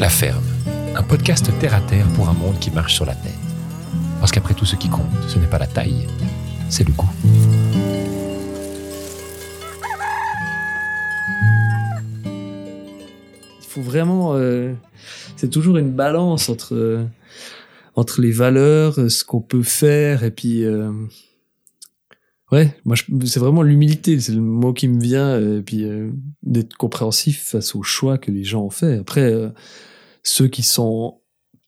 La Ferme, un podcast terre à terre pour un monde qui marche sur la tête. Parce qu'après tout, ce qui compte, ce n'est pas la taille, c'est le goût. Il faut vraiment. euh, c'est toujours une balance entre, euh, entre les valeurs, euh, ce qu'on peut faire, et puis. ouais, moi, c'est vraiment l'humilité, c'est le mot qui me vient, et puis d'être compréhensif face aux choix que les gens ont fait. Après, ceux qui sont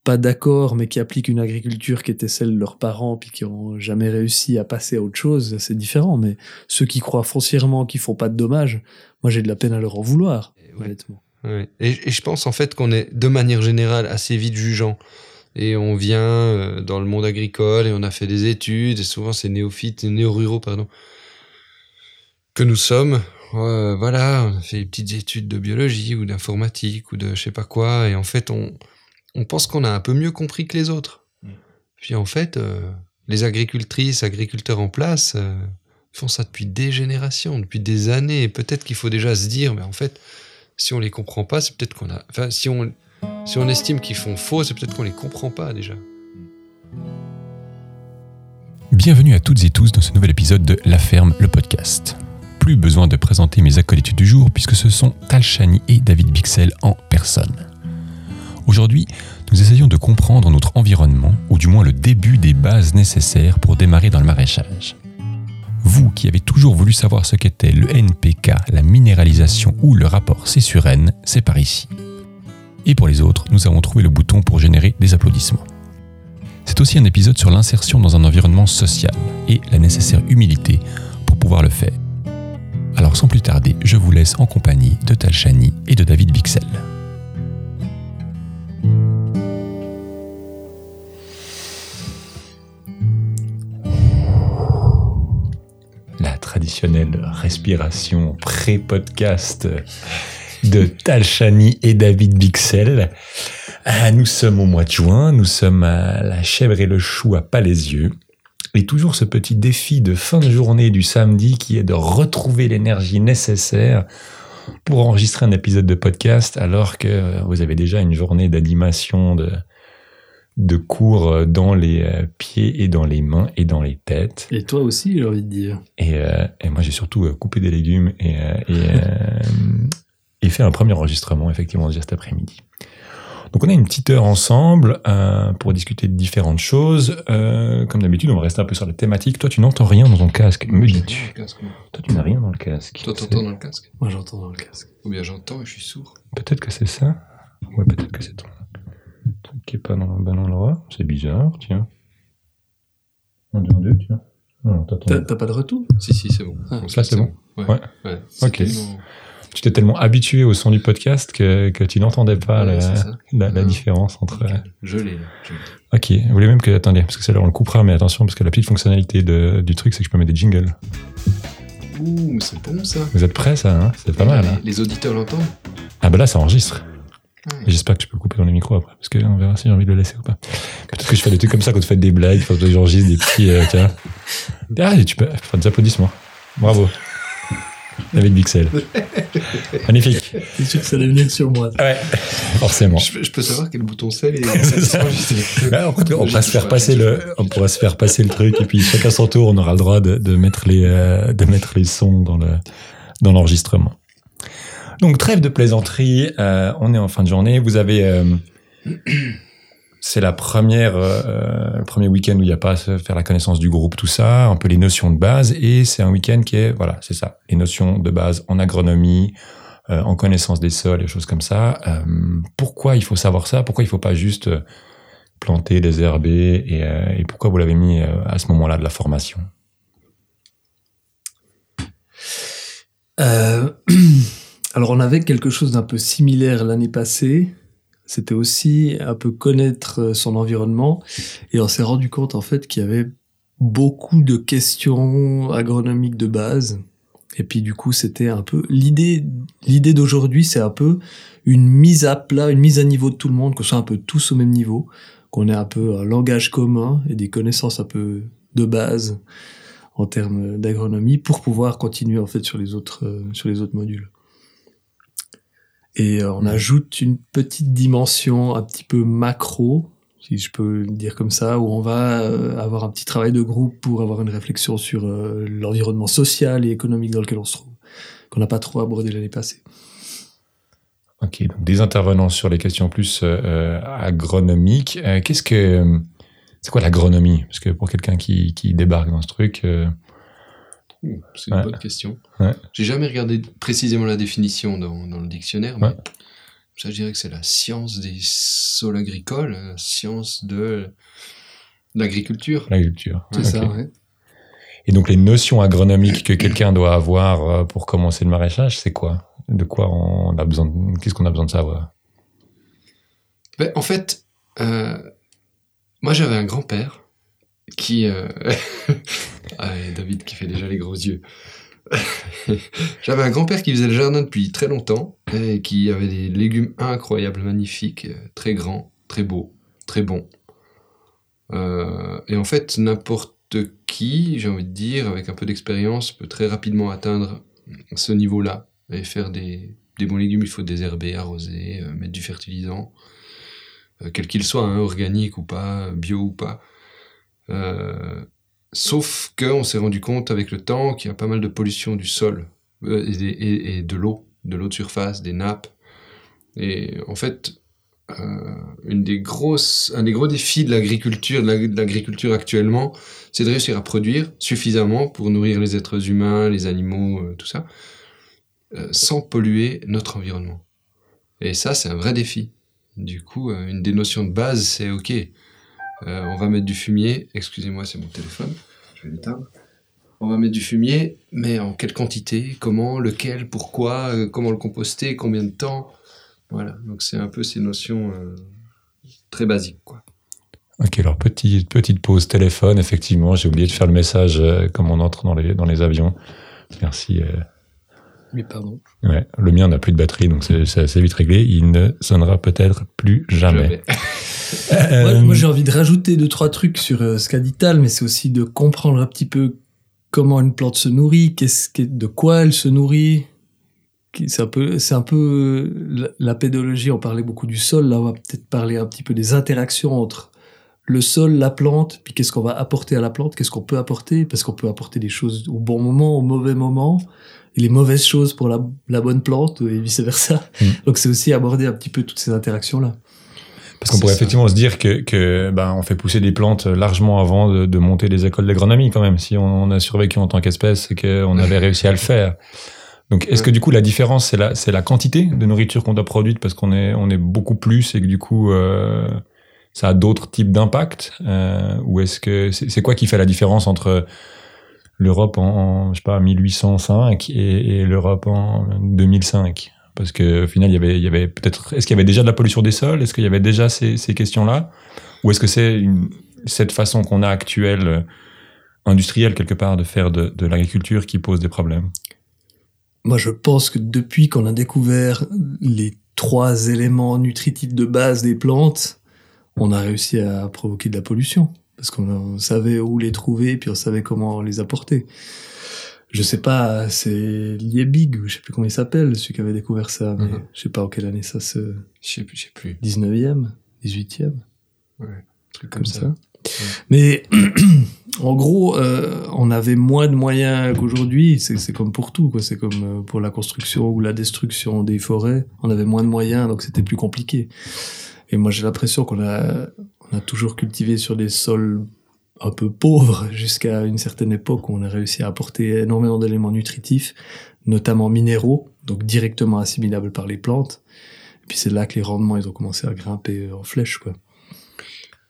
pas d'accord, mais qui appliquent une agriculture qui était celle de leurs parents, puis qui ont jamais réussi à passer à autre chose, c'est différent. Mais ceux qui croient foncièrement qu'ils font pas de dommages, moi j'ai de la peine à leur en vouloir, Ouais. honnêtement. Ouais. Et, et je pense en fait qu'on est de manière générale assez vite jugeant. Et on vient euh, dans le monde agricole et on a fait des études, et souvent c'est néophytes, néo-ruraux, pardon, que nous sommes. Euh, voilà, on a fait des petites études de biologie ou d'informatique ou de je sais pas quoi, et en fait on, on pense qu'on a un peu mieux compris que les autres. Puis en fait, euh, les agricultrices, agriculteurs en place euh, font ça depuis des générations, depuis des années, et peut-être qu'il faut déjà se dire, mais en fait, si on les comprend pas, c'est peut-être qu'on a. Enfin, si on, si on estime qu'ils font faux, c'est peut-être qu'on les comprend pas déjà. Bienvenue à toutes et tous dans ce nouvel épisode de La Ferme, le podcast. Plus besoin de présenter mes acolytes du jour puisque ce sont Tal Chani et David Bixel en personne. Aujourd'hui, nous essayons de comprendre notre environnement, ou du moins le début des bases nécessaires pour démarrer dans le maraîchage. Vous qui avez toujours voulu savoir ce qu'était le NPK, la minéralisation ou le rapport C sur N, c'est par ici. Et pour les autres, nous avons trouvé le bouton pour générer des applaudissements. C'est aussi un épisode sur l'insertion dans un environnement social et la nécessaire humilité pour pouvoir le faire. Alors sans plus tarder, je vous laisse en compagnie de Tal Chani et de David Bixel. La traditionnelle respiration pré-podcast de Tal Chani et David Bixel. Ah, nous sommes au mois de juin, nous sommes à la chèvre et le chou à Palaisieux. Et toujours ce petit défi de fin de journée du samedi qui est de retrouver l'énergie nécessaire pour enregistrer un épisode de podcast alors que vous avez déjà une journée d'animation, de, de cours dans les euh, pieds et dans les mains et dans les têtes. Et toi aussi, j'ai envie de dire. Et, euh, et moi, j'ai surtout euh, coupé des légumes et, euh, et, euh, et fait un premier enregistrement, effectivement, déjà cet après-midi. Donc, on a une petite heure ensemble euh, pour discuter de différentes choses. Euh, comme d'habitude, on va rester un peu sur la thématique. Toi, tu n'entends rien dans ton casque, me dis-tu. Toi, tu n'as rien dans le casque. Toi, t'entends dans le casque Moi, j'entends dans le casque. Ou bien j'entends et je suis sourd. Peut-être que c'est ça. Ouais, peut-être que c'est ton truc qui est pas dans le bon endroit. C'est bizarre, tiens. Un, deux, un, deux, tiens. T'attends. T'as pas de retour? Si, si, c'est bon. Ah, Donc, là, c'est bon. Ouais. Ouais. Ok. tellement- Tu t'es tellement habitué au son du podcast que, que tu n'entendais pas Ouais, la, différence entre. Nickel. Je l'ai. Ok, vous voulez même que. Attendez, parce que ça, on le coupera, mais attention, parce que la petite fonctionnalité de, du truc, c'est que je peux mettre des jingles. Ouh, c'est bon ça. Vous êtes prêts, ça hein? C'est pas mal, hein Les, les auditeurs l'entendent Ah, bah là, ça enregistre. J'espère que tu peux le couper dans les micros après, parce qu'on verra si j'ai envie de le laisser ou pas. Peut-être que je fais des trucs comme ça quand tu fais des blagues, quand j'enregistre des petits. Euh, tiens. Ah, tu peux faire des applaudissements. Bravo. David Bixel. Magnifique. C'est sûr que ça venir sur moi. Ouais, forcément. Je, peux- je peux savoir quel bouton c'est on pourra se faire passer le, on pourra se faire passer le truc et puis chacun son tour, on aura le droit de, de mettre les, euh, de mettre les sons dans le, dans l'enregistrement. Donc trêve de plaisanterie, euh, on est en fin de journée. Vous avez, euh, c'est la première, euh, le premier week-end où il n'y a pas à faire la connaissance du groupe, tout ça, un peu les notions de base, et c'est un week-end qui est, voilà, c'est ça, les notions de base en agronomie, euh, en connaissance des sols, et choses comme ça. Euh, pourquoi il faut savoir ça? Pourquoi il faut pas juste euh, planter, désherber et, euh, et pourquoi vous l'avez mis euh, à ce moment-là de la formation? Euh, alors, on avait quelque chose d'un peu similaire l'année passée. C'était aussi un peu connaître euh, son environnement. Et on s'est rendu compte, en fait, qu'il y avait beaucoup de questions agronomiques de base. Et puis, du coup, c'était un peu l'idée, l'idée d'aujourd'hui, c'est un peu une mise à plat, une mise à niveau de tout le monde, qu'on soit un peu tous au même niveau, qu'on ait un peu un langage commun et des connaissances un peu de base en termes d'agronomie pour pouvoir continuer en fait sur les autres euh, sur les autres modules. Et euh, on ajoute une petite dimension un petit peu macro, si je peux le dire comme ça, où on va euh, avoir un petit travail de groupe pour avoir une réflexion sur euh, l'environnement social et économique dans lequel on se trouve, qu'on n'a pas trop abordé l'année passée. Ok, donc des intervenants sur les questions plus euh, agronomiques. Euh, Qu'est-ce que c'est quoi l'agronomie? Parce que pour quelqu'un qui, qui débarque dans ce truc, euh, C'est une Ouais. bonne question. Ouais. J'ai jamais regardé précisément la définition dans, dans le dictionnaire, mais ça, je dirais que c'est la science des sols agricoles, la science de l'agriculture. l'agriculture. C'est ça, ouais. Et donc les notions agronomiques que quelqu'un doit avoir euh, pour commencer le maraîchage, c'est quoi? De quoi on a besoin de- Qu'est-ce qu'on a besoin de savoir? Ben, en fait, euh, moi j'avais un grand-père qui... euh, ah, et David qui fait déjà les gros yeux. j'avais un grand-père qui faisait le jardin depuis très longtemps et qui avait des légumes incroyables, magnifiques, très grands, très beaux, très bons. Euh, et en fait, n'importe qui, j'ai envie de dire, avec un peu d'expérience, peut très rapidement atteindre ce niveau-là et faire des, bons légumes. Il faut désherber, arroser, euh, mettre du fertilisant euh, quel qu'il soit, hein, organique ou pas, bio ou pas. Sauf qu'on s'est rendu compte avec le temps qu'il y a pas mal de pollution du sol euh, et, de l'eau, de l'eau de surface, des nappes. Et en fait, euh, une des grosses, un des gros défis de l'agriculture, de l'ag- de l'agriculture actuellement, c'est de réussir à produire suffisamment pour nourrir les êtres humains, les animaux, euh, tout ça, sans polluer notre environnement. Et ça, c'est un vrai défi. Du coup, une des notions de base, c'est OK, euh, on va mettre du fumier. Excusez-moi, c'est mon téléphone. Je vais l'éteindre. On va mettre du fumier, mais en quelle quantité Comment Lequel Pourquoi euh, Comment le composter Combien de temps? Voilà, donc c'est un peu ces notions euh, très basiques, quoi. Ok, alors petite, petite pause téléphone, effectivement, j'ai oublié de faire le message comme on entre dans les avions. Merci. Mais pardon. ouais, le mien n'a plus de batterie, donc c'est assez vite réglé. Il ne sonnera peut-être plus jamais. Jamais. Ouais, Euh, moi, j'ai envie de rajouter deux, trois trucs sur euh, ce qu'a dit Tal, mais c'est aussi de comprendre un petit peu comment une plante se nourrit, qu'est-ce que- de quoi elle se nourrit. Qui- C'est un peu, c'est un peu euh, la, la pédologie. On parlait beaucoup du sol. Là, on va peut-être parler un petit peu des interactions entre le sol, la plante, puis qu'est-ce qu'on va apporter à la plante, qu'est-ce qu'on peut apporter, parce qu'on peut apporter des choses au bon moment, au mauvais moment, les mauvaises choses pour la, la bonne plante, et vice versa. Mm. Donc, c'est aussi aborder un petit peu toutes ces interactions-là. Parce qu'on pourrait ça. effectivement se dire que, que ben, on fait pousser des plantes largement avant de, de monter des écoles d'agronomie quand même. Si on, on a survécu en tant qu'espèce, c'est qu'on avait réussi à le faire. Donc, est-ce que du coup la différence c'est la c'est la quantité de nourriture qu'on doit produire parce qu'on est on est beaucoup plus et que du coup euh, ça a d'autres types d'impact euh, ou est-ce que c'est c'est quoi qui fait la différence entre l'Europe en, je sais pas 1805 et, l'Europe en 2005 parce que au final il y avait avait peut-être est-ce qu'il y avait déjà de la pollution des sols? Est-ce qu'il y avait déjà ces, ces questions là ou est-ce que c'est cette façon qu'on a actuelle euh, industrielle quelque part de faire de l'agriculture qui pose des problèmes? Moi, je pense que depuis qu'on a découvert les trois éléments nutritifs de base des plantes, on a réussi à provoquer de la pollution. Parce qu'on on savait où les trouver, puis on savait comment les apporter. Je sais pas, c'est Liebig, je sais plus comment il s'appelle, celui qui avait découvert ça, mais Mhm. je sais pas en quelle année ça se... Je sais plus, je sais plus. 19e 18e Un truc comme, comme, ça. ça. Mais en gros, euh, on avait moins de moyens qu'aujourd'hui. C'est c'est comme pour tout, quoi. C'est comme euh, pour la construction ou la destruction des forêts. On avait moins de moyens, donc c'était plus compliqué. Et moi, j'ai l'impression qu'on a, on a toujours cultivé sur des sols un peu pauvres jusqu'à une certaine époque où on a réussi à apporter énormément d'éléments nutritifs, notamment minéraux, donc directement assimilables par les plantes. Et puis c'est là que les rendements ils ont commencé à grimper en flèche, quoi.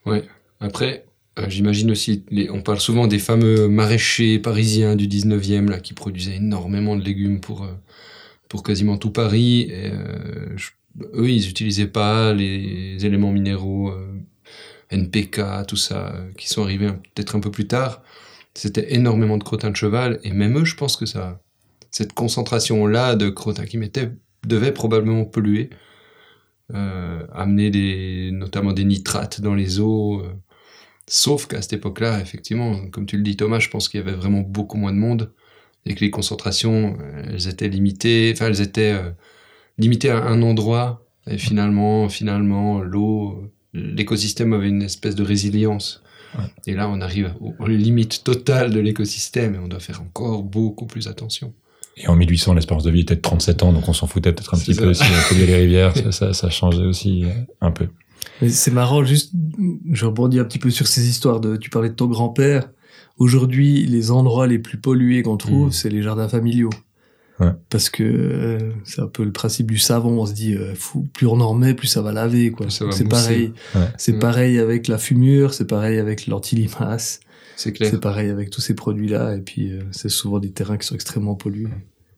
Ouais. Après, euh, j'imagine aussi, on parle souvent des fameux maraîchers parisiens du 19e là, qui produisaient énormément de légumes pour, euh, pour quasiment tout Paris. Euh, eux, ils n'utilisaient pas les éléments minéraux, NPK, tout ça, euh, qui sont arrivés peut-être un peu plus tard. C'était énormément de crottin de cheval. Et même eux, je pense que ça, cette concentration-là de crottin qu'ils mettaient devait probablement polluer. euh, amener des, notamment des nitrates dans les eaux. euh, Sauf qu'à cette époque-là, effectivement, comme tu le dis Thomas, je pense qu'il y avait vraiment beaucoup moins de monde et que les concentrations, elles étaient limitées, enfin elles étaient, euh, limité à un endroit. Et finalement, finalement, l'eau, l'écosystème avait une espèce de résilience. Ouais. Et là, on arrive aux, limites totales de l'écosystème et on doit faire encore beaucoup plus attention. Et en 1800, l'espérance de vie était de 37 ans, donc on s'en foutait peut-être un petit peu ça. aussi. polluer les rivières, ça, ça, ça changeait aussi euh, un peu. C'est marrant, juste, je rebondis un petit peu sur ces histoires de, tu parlais de ton grand-père. Aujourd'hui, les endroits les plus pollués qu'on trouve, Mhm. c'est les jardins familiaux. Ouais. Parce que euh, c'est un peu le principe du savon. On se dit, euh, fou- plus on en met, plus ça va laver, quoi. C'est pareil. Ouais. C'est Ouais. pareil avec la fumure, c'est pareil avec l'antilimace, C'est clair. c'est pareil avec tous ces produits-là. Et puis, euh, c'est souvent des terrains qui sont extrêmement pollués.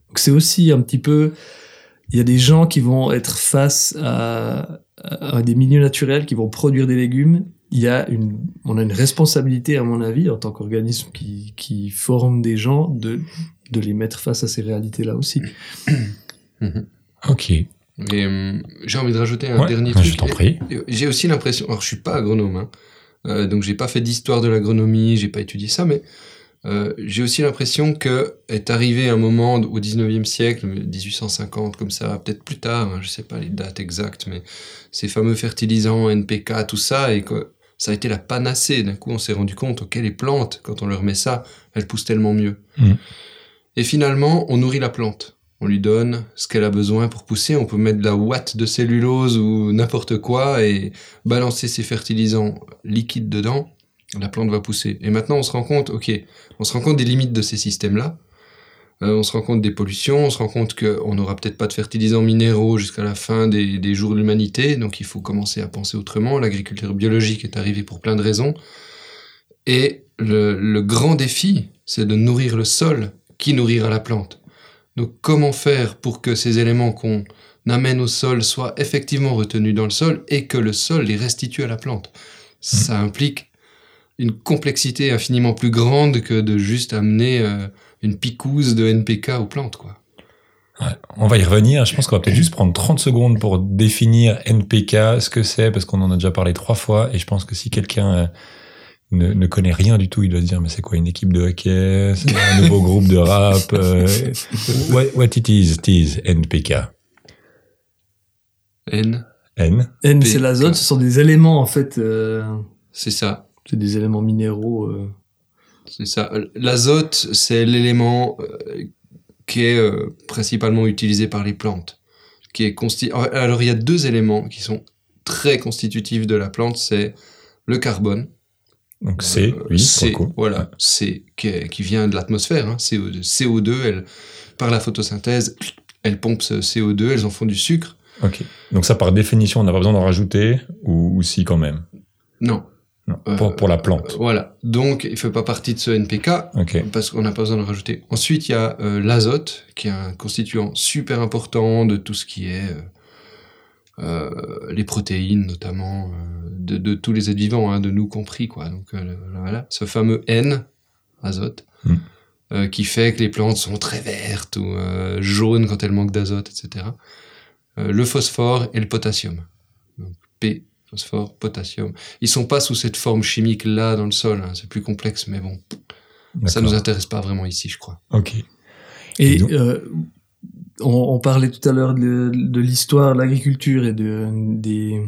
Donc, c'est aussi un petit peu, il y a des gens qui vont être face à, à des milieux naturels qui vont produire des légumes. Il y a une, on a une responsabilité, à mon avis, en tant qu'organisme qui, qui forme des gens, de, de les mettre face à ces réalités-là aussi. Mhm. Ok. Euh, j'ai envie de rajouter un Ouais, dernier je truc. t'en prie. J'ai aussi l'impression, alors je suis pas agronome, hein, euh, donc j'ai pas fait d'histoire de l'agronomie, j'ai pas étudié ça, mais euh, j'ai aussi l'impression que est arrivé un moment au 19e siècle, 1850 comme ça, peut-être plus tard, hein, je sais pas les dates exactes, mais ces fameux fertilisants, NPK, tout ça, et que ça a été la panacée. D'un coup, on s'est rendu compte, ok, les plantes, quand on leur met ça, elles poussent tellement mieux. Mhm. Et finalement, on nourrit la plante. On lui donne ce qu'elle a besoin pour pousser. On peut mettre de la ouate de cellulose ou n'importe quoi et balancer ces fertilisants liquides dedans. La plante va pousser. Et maintenant, on se rend compte, ok, on se rend compte des limites de ces systèmes-là. Euh, on se rend compte des pollutions. On se rend compte qu'on n'aura peut-être pas de fertilisants minéraux jusqu'à la fin des, jours de l'humanité. Donc, il faut commencer à penser autrement. L'agriculture biologique est arrivée pour plein de raisons. Et le, le grand défi, c'est de nourrir le sol qui nourrira la plante. Donc comment faire pour que ces éléments qu'on amène au sol soient effectivement retenus dans le sol et que le sol les restitue à la plante? Ça implique une complexité infiniment plus grande que de juste amener euh, une picouse de NPK aux plantes. Quoi. Ouais, on va y revenir. Je pense qu'on va peut-être juste prendre 30 secondes pour définir NPK, ce que c'est, parce qu'on en a déjà parlé trois fois. Et je pense que si quelqu'un euh, ne, ne connaît rien du tout, il doit se dire, mais c'est quoi une équipe de hockey C'est un nouveau groupe de rap euh, what, what it is, it is NPK. N, N. N, c'est l'azote, ce sont des éléments, en fait, euh, c'est ça. c'est des éléments minéraux. euh. C'est ça. L'azote, c'est l'élément euh, qui est euh, principalement utilisé par les plantes. Qui est consti- Alors, il y a deux éléments qui sont très constitutifs de la plante, c'est le carbone. Donc C, Euh, oui, C, le coup. voilà, C qui, est- qui vient de l'atmosphère, hein, CO2. CO2, elle, par la photosynthèse, elle pompe ce CO2, elles en font du sucre. Ok. Donc ça, par définition, on n'a pas besoin d'en rajouter, ou, ou si quand même? Non, Non, Euh, pour, pour la plante. euh, voilà. Donc, il fait pas partie de ce NPK. Parce qu'on n'a pas besoin de rajouter. Ensuite, il y a euh, l'azote, qui est un constituant super important de tout ce qui est euh, les protéines, notamment, euh, de, de tous les êtres vivants, hein, de nous compris, quoi. Donc euh, voilà, ce fameux N, azote, Mm. euh, qui fait que les plantes sont très vertes ou jaunes quand elles manquent d'azote, etc. Le phosphore et le potassium. Donc P, phosphore, potassium. Ils sont pas sous cette forme chimique là dans le sol. hein, c'est plus complexe, mais bon, ça nous intéresse pas vraiment ici, je crois. Ok. Et Et donc- euh, on, on parlait tout à l'heure de, de l'histoire de l'agriculture et de, des,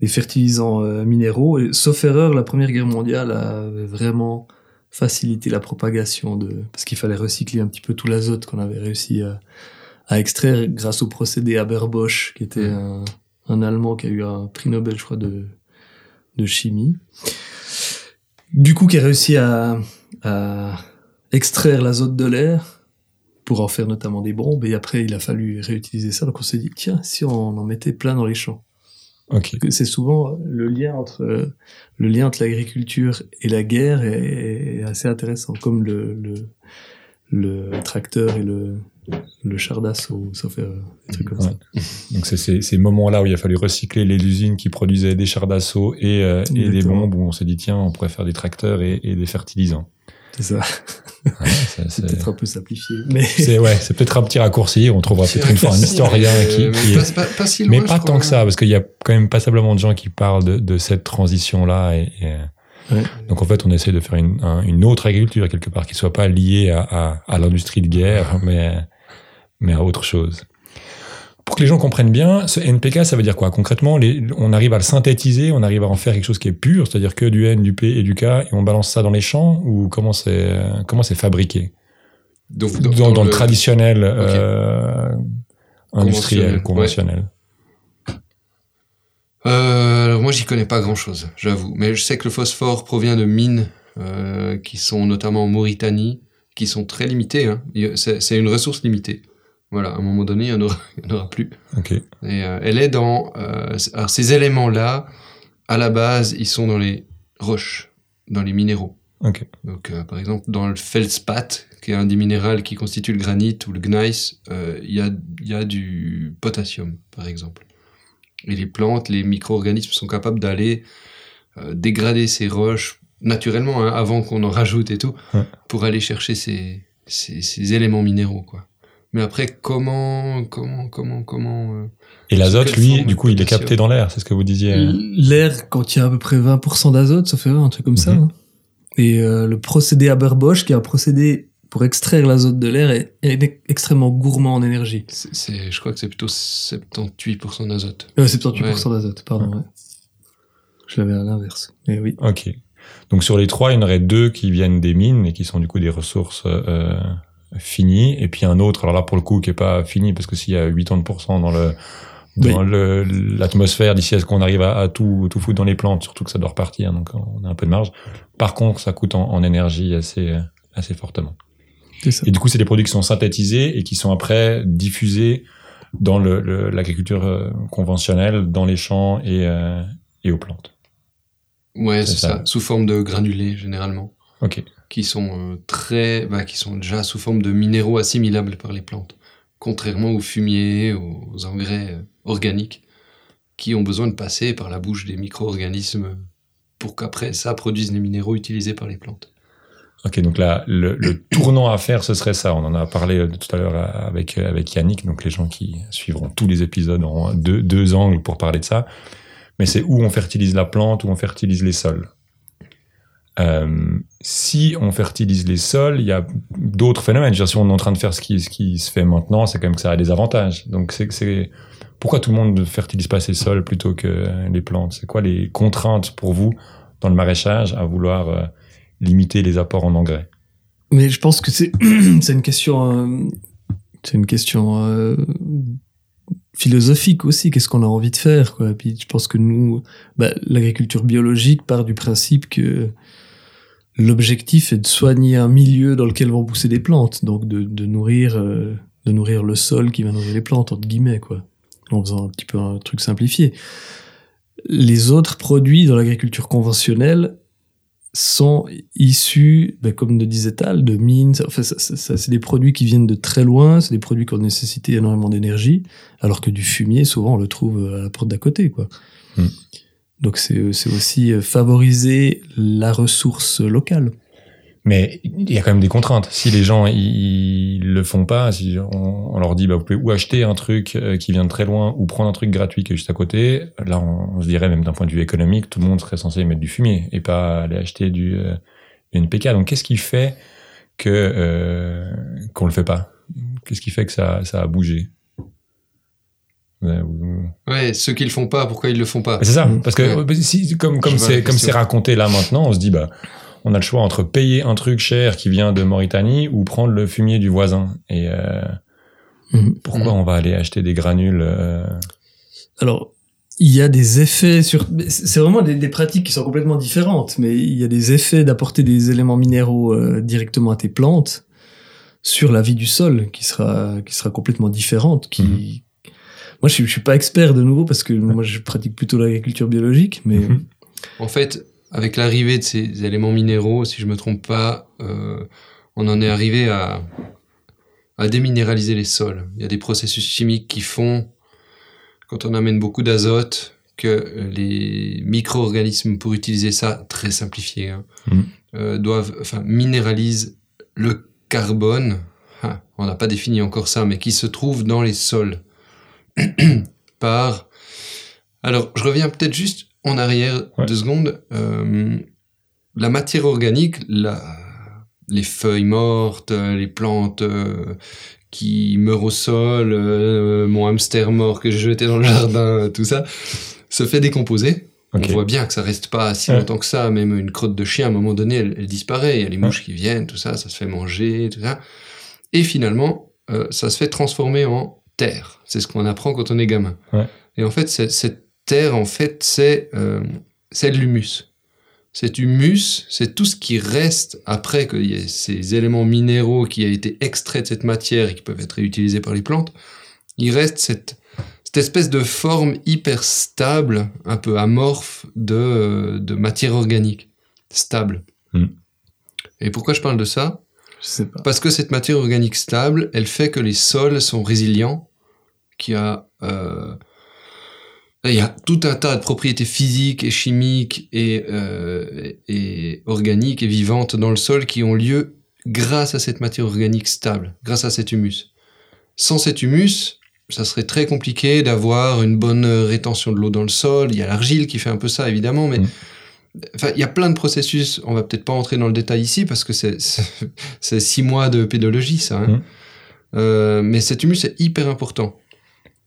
des fertilisants euh, minéraux. Et, sauf erreur, la Première Guerre mondiale avait vraiment facilité la propagation de... Parce qu'il fallait recycler un petit peu tout l'azote qu'on avait réussi à, à extraire grâce au procédé Haber-Bosch, qui était un, un Allemand qui a eu un prix Nobel, je crois, de, de chimie. Du coup, qui a réussi à, à extraire l'azote de l'air pour en faire notamment des bombes. Et après, il a fallu réutiliser ça. Donc on s'est dit, tiens, si on en mettait plein dans les champs. Ok. Que C'est souvent le lien entre le lien entre l'agriculture et la guerre est, est assez intéressant, comme le, le, le tracteur et le, le char d'assaut, sauf euh, des trucs comme ça. Donc c'est ces, ces moments-là où il a fallu recycler les usines qui produisaient des chars d'assaut et, euh, et des bombes où on s'est dit tiens on pourrait faire des tracteurs et, et des fertilisants. C'est ça. Ouais, ça, C'est peut-être un peu simplifié. Mais c'est- ouais, c'est peut-être un petit raccourci. On trouvera peut-être une fois un historien qui, mais, qui pas, est- pas- pas si mais pas tant que ça parce qu'il y a quand même passablement de gens qui parlent de, de cette transition-là et, et, euh, Ouais. donc en fait on essaie de faire une, un- une autre agriculture quelque part qui soit pas liée à, à, à l'industrie de guerre mais mais à autre chose. pour que les gens comprennent bien, ce NPK, ça veut dire quoi? Concrètement, les, on arrive à le synthétiser, on arrive à en faire quelque chose qui est pur, c'est-à-dire que du N, du P et du K, et on balance ça dans les champs, ou comment c'est comment c'est fabriqué? Dans, dans le, traditionnel euh, industriel, Conventionnel, conventionnel. Euh, alors moi, j'y connais pas grand-chose, j'avoue. Mais je sais que le phosphore provient de mines euh, qui sont notamment en Mauritanie, qui sont très limitées. Hein. C'est une ressource limitée. Voilà, à un moment donné, il n'y en, aura- en plus. Et euh, elle est dans... euh, alors ces éléments-là, à la base, ils sont dans les roches, dans les minéraux. Donc, euh, par exemple, dans le feldspath, qui est un des minéraux qui constitue le granit ou le gneiss, euh, il y, a, il y a du potassium, par exemple. Et les plantes, les micro-organismes sont capables d'aller euh, dégrader ces roches naturellement, hein, avant qu'on en rajoute et tout, Ouais. pour aller chercher ces, ces, ces éléments minéraux, quoi. Mais après, comment, comment, comment, comment... euh, Et l'azote, lui, du coup, il est capté dans l'air, c'est ce que vous disiez. L'air, quand il y a à peu près 20% d'azote, ça fait un truc comme ça. Mhm. hein. Et euh, le procédé Haber-Bosch, qui est un procédé pour extraire l'azote de l'air, est, est extrêmement gourmand en énergie. c'est, c'est- je crois que c'est plutôt 78% d'azote. Euh, 78% d'azote, pardon. ouais. Je l'avais à l'inverse. Mais oui. Ok. Donc sur les trois, il y en aurait deux qui viennent des mines et qui sont du coup des ressources euh, finies, et puis un autre, alors là pour le coup, qui est pas fini parce que s'il y a 80% dans le dans le l'atmosphère d'ici à ce qu'on arrive à, à tout tout foutre dans les plantes, surtout que ça doit repartir, donc on a un peu de marge. Par contre, ça coûte en, en énergie assez assez fortement. Ça. Et du coup, c'est des produits qui sont synthétisés et qui sont après diffusés dans le- le- l'agriculture euh, conventionnelle, dans les champs et, euh, et aux plantes. Ouais, C'est c'est ça. ça. Sous forme de granulés, généralement. Ok. Qui sont euh, très, bah, qui sont déjà sous forme de minéraux assimilables par les plantes, contrairement aux fumiers, aux engrais euh, organiques, qui ont besoin de passer par la bouche des micro-organismes pour qu'après ça produise les minéraux utilisés par les plantes. Ok, donc là, le, tournant à faire, ce serait ça. On en a parlé euh, tout à l'heure avec, avec Yannick, donc les gens qui suivront tous les épisodes en deux, deux angles pour parler de ça. Mais c'est où on fertilise la plante, où on fertilise les sols. Euh, si on fertilise les sols, il y a d'autres phénomènes. Si on est en train de faire ce qui, se fait maintenant, c'est quand même que ça a des avantages. Donc, c'est, pourquoi tout le monde ne fertilise pas ses sols plutôt que les plantes? C'est quoi les contraintes pour vous dans le maraîchage à vouloir euh, limiter les apports en engrais? Mais je pense que c'est une question c'est une question euh, philosophique aussi. Qu'est-ce qu'on a envie de faire quoi? Puis je pense que nous, bah, l'agriculture biologique part du principe que l'objectif est de soigner un milieu dans lequel vont pousser des plantes, donc de, de nourrir euh, de nourrir le sol qui va nourrir les plantes entre guillemets quoi. En faisant un petit peu un truc simplifié. Les autres produits dans l'agriculture conventionnelle sont issus, ben, comme le disait Tal, de mines. Enfin, ça, ça- ça, c'est des produits qui viennent de très loin, c'est des produits qui ont nécessité énormément d'énergie, alors que du fumier, souvent, on le trouve à la porte d'à côté, quoi. Hmm. Donc c'est aussi euh, favoriser la ressource locale. Mais il y a quand même des contraintes. Si les gens ils, le font pas, si on, leur dit bah vous pouvez ou acheter un truc euh, qui vient de très loin ou prendre un truc gratuit qui est juste à côté, là on, se dirait même d'un point de vue économique, tout le monde serait censé mettre du fumier et pas aller acheter du, euh, NPK. Donc qu'est-ce qui fait que euh, qu'on le fait pas? Qu'est-ce qui fait que ça ça a bougé? Ouais, ceux qui le font pas, pourquoi ils le font pas? C'est ça, Mm. parce que Ouais. si, comme comme c'est comme c'est raconté là maintenant, on se dit bah on a le choix entre payer un truc cher qui vient de Mauritanie ou prendre le fumier du voisin. Et euh, Mhm. pourquoi Mm. on va aller acheter des granules euh, Alors, il y a des effets sur. C'est vraiment des, des pratiques qui sont complètement différentes, mais il y a des effets d'apporter des éléments minéraux euh, directement à tes plantes sur la vie du sol qui sera qui sera complètement différente. Qui. Moi je suis, je suis pas expert de nouveau parce que moi je pratique plutôt l'agriculture biologique, mais Mhm. En fait, avec l'arrivée de ces éléments minéraux, si je me trompe pas, euh, on en est arrivé à, à déminéraliser les sols. Il y a des processus chimiques qui font, quand on amène beaucoup d'azote, que les micro-organismes, pour utiliser ça très simplifié, hein, Mhm. euh, doivent, enfin, minéralisent le carbone. Ah, on n'a pas défini encore ça, mais qui se trouve dans les sols par. Alors, je reviens peut-être juste en arrière Ouais. deux secondes. Euh, la matière organique, la, les feuilles mortes, les plantes euh, qui meurent au sol, euh, mon hamster mort que j'ai jeté dans le jardin, tout ça, se fait décomposer. On voit bien que ça reste pas si longtemps que ça, même une crotte de chien, à un moment donné, elle, elle disparaît, il y a les mouches qui viennent, tout ça, ça se fait manger, tout ça. Et finalement, euh, ça se fait transformer en terre. C'est ce qu'on apprend quand on est gamin. Ouais. Et en fait, cette, terre, en fait, c'est euh, c'est de l'humus. Cet humus, c'est tout ce qui reste après qu'il y ait ces éléments minéraux qui a été extraits de cette matière et qui peuvent être réutilisés par les plantes. Il reste cette, cette espèce de forme hyper stable, un peu amorphe de, de matière organique. Stable. Hmm. Et pourquoi je parle de ça? Je sais pas. parce que cette matière organique stable, elle fait que les sols sont résilients, qu'il y a, euh, il y a tout un tas de propriétés physiques et chimiques et, euh, et organiques et vivantes dans le sol qui ont lieu grâce à cette matière organique stable, grâce à cet humus. Sans cet humus, ça serait très compliqué d'avoir une bonne rétention de l'eau dans le sol. Il y a l'argile qui fait un peu ça, évidemment, mais Mm. Enfin, il y a plein de processus. On va peut-être pas entrer dans le détail ici parce que c'est six mois de pédologie, ça. hein. Mm. Euh, mais cet humus est hyper important.